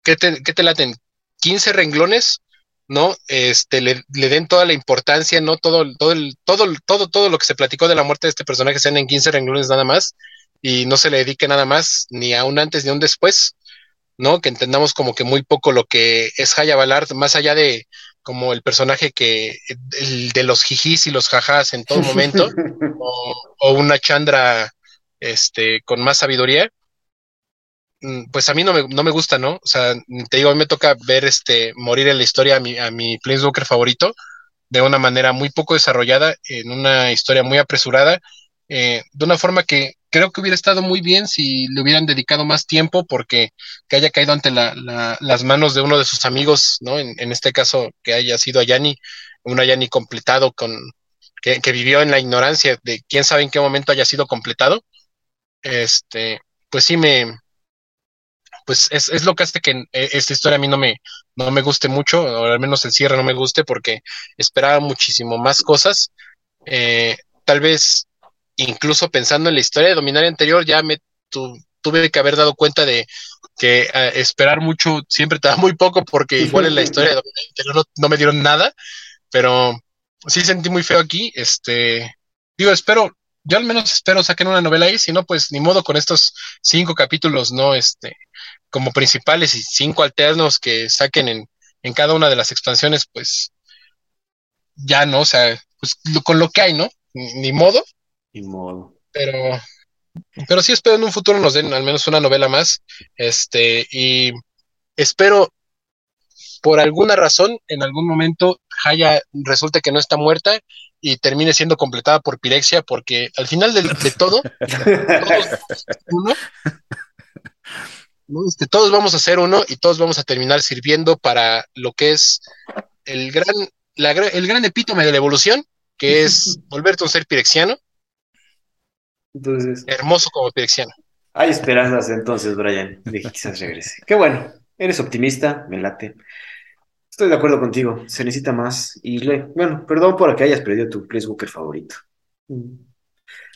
¿qué te, qué te laten? 15 renglones ¿no? Este, le, le, den toda la importancia, ¿no? Todo, todo, el, todo, todo, todo lo que se platicó de la muerte de este personaje sean en 15 renglones nada más y no se le dedique nada más ni a un antes ni a un después, ¿no? Que entendamos como que muy poco lo que es Haya Ballard, más allá de como el personaje que, el de los jijis y los jajás en todo momento, [LAUGHS] o, o, una Chandra, este, con más sabiduría, pues a mí no me, no me gusta, ¿no? O sea, te digo, a mí me toca ver este morir en la historia a mi, a mi Planeswalker favorito de una manera muy poco desarrollada, en una historia muy apresurada, eh, de una forma que creo que hubiera estado muy bien si le hubieran dedicado más tiempo, porque que haya caído ante la, la, las manos de uno de sus amigos, ¿no? En, en este caso, que haya sido Ayani, un Ayani completado con, que, que, vivió en la ignorancia de quién sabe en qué momento haya sido completado, este, pues sí me, pues es, es, lo que hace que eh, esta historia a mí no me, no me guste mucho, o al menos el cierre no me guste, porque esperaba muchísimo más cosas. Eh, tal vez, incluso pensando en la historia de Dominaria anterior, ya me tu, tuve que haber dado cuenta de que uh, esperar mucho siempre te da muy poco, porque igual en la historia de Dominaria anterior no, no me dieron nada, pero sí sentí muy feo aquí. Este, digo, espero, yo al menos espero saquen una novela ahí, si no, pues ni modo con estos cinco capítulos, ¿no? Este, como principales y cinco alternos que saquen en, en cada una de las expansiones, pues ya no, o sea, pues lo, con lo que hay, ¿no? Ni, modo. Ni modo. Pero Pero sí espero en un futuro nos den al menos una novela más. Este, y espero por alguna razón, en algún momento, Haya resulte que no está muerta y termine siendo completada por Pirexia, porque al final de, de todo, [LAUGHS] todos, uno, ¿no? Este, todos vamos a ser uno y todos vamos a terminar sirviendo para lo que es el gran, la, el gran epítome de la evolución, que es [LAUGHS] volverte un ser pirexiano. Entonces, Hermoso como pirexiano. hay esperanzas entonces, Brian, de que quizás regrese. Qué bueno, eres optimista, me late. Estoy de acuerdo contigo, se necesita más. Y le, bueno, perdón por que hayas perdido tu Planeswalker favorito.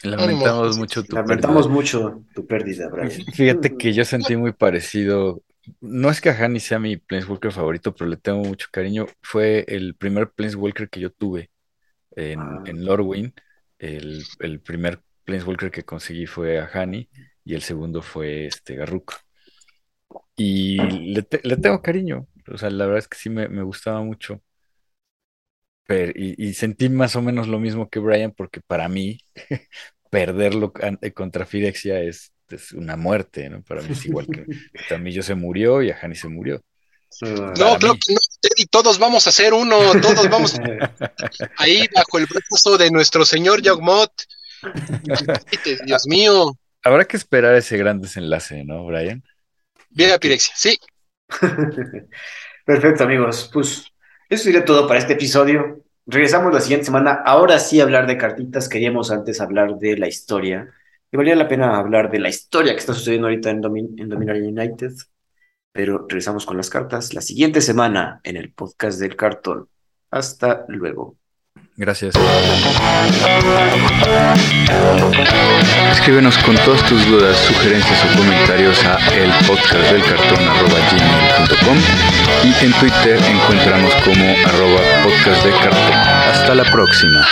Lamentamos mucho tu Lamentamos pérdida. mucho tu pérdida, Brian. [LAUGHS] Fíjate que yo sentí muy parecido. No es que Ahani sea mi Planeswalker favorito, pero le tengo mucho cariño. Fue el primer Planeswalker que yo tuve en, Ah. en Lorwyn. El, el primer Planeswalker que conseguí fue Ahani y el segundo fue este Garruk. Y le, te- le tengo cariño. O sea, la verdad es que sí me, me gustaba mucho. Pero, y, y sentí más o menos lo mismo que Brian, porque para mí [LAUGHS] perderlo eh, contra Firexia es, es una muerte, ¿no? Para mí es igual que [LAUGHS] Tamillo se murió y Ahani se murió. Ah, No, claro mí. que no, Teddy, todos vamos a ser uno, todos vamos [LAUGHS] ahí bajo el brazo de nuestro señor Yogmot. Dios mío, Habrá que esperar ese gran desenlace, ¿no, Brian? viene a Pirexia. Sí, Perfecto, amigos. Pues eso sería todo para este episodio. Regresamos la siguiente semana. Ahora sí hablar de cartitas. Queríamos antes hablar de la historia. Y valía la pena hablar de la historia que está sucediendo ahorita en, Domin en Dominaria United. Pero regresamos con las cartas la siguiente semana en el podcast del cartón. Hasta luego. Gracias. Escríbenos con todas tus dudas, sugerencias o comentarios a elpodcastdelcartón.com y en Twitter encontramos como arroba podcastdelcartón. Hasta la próxima.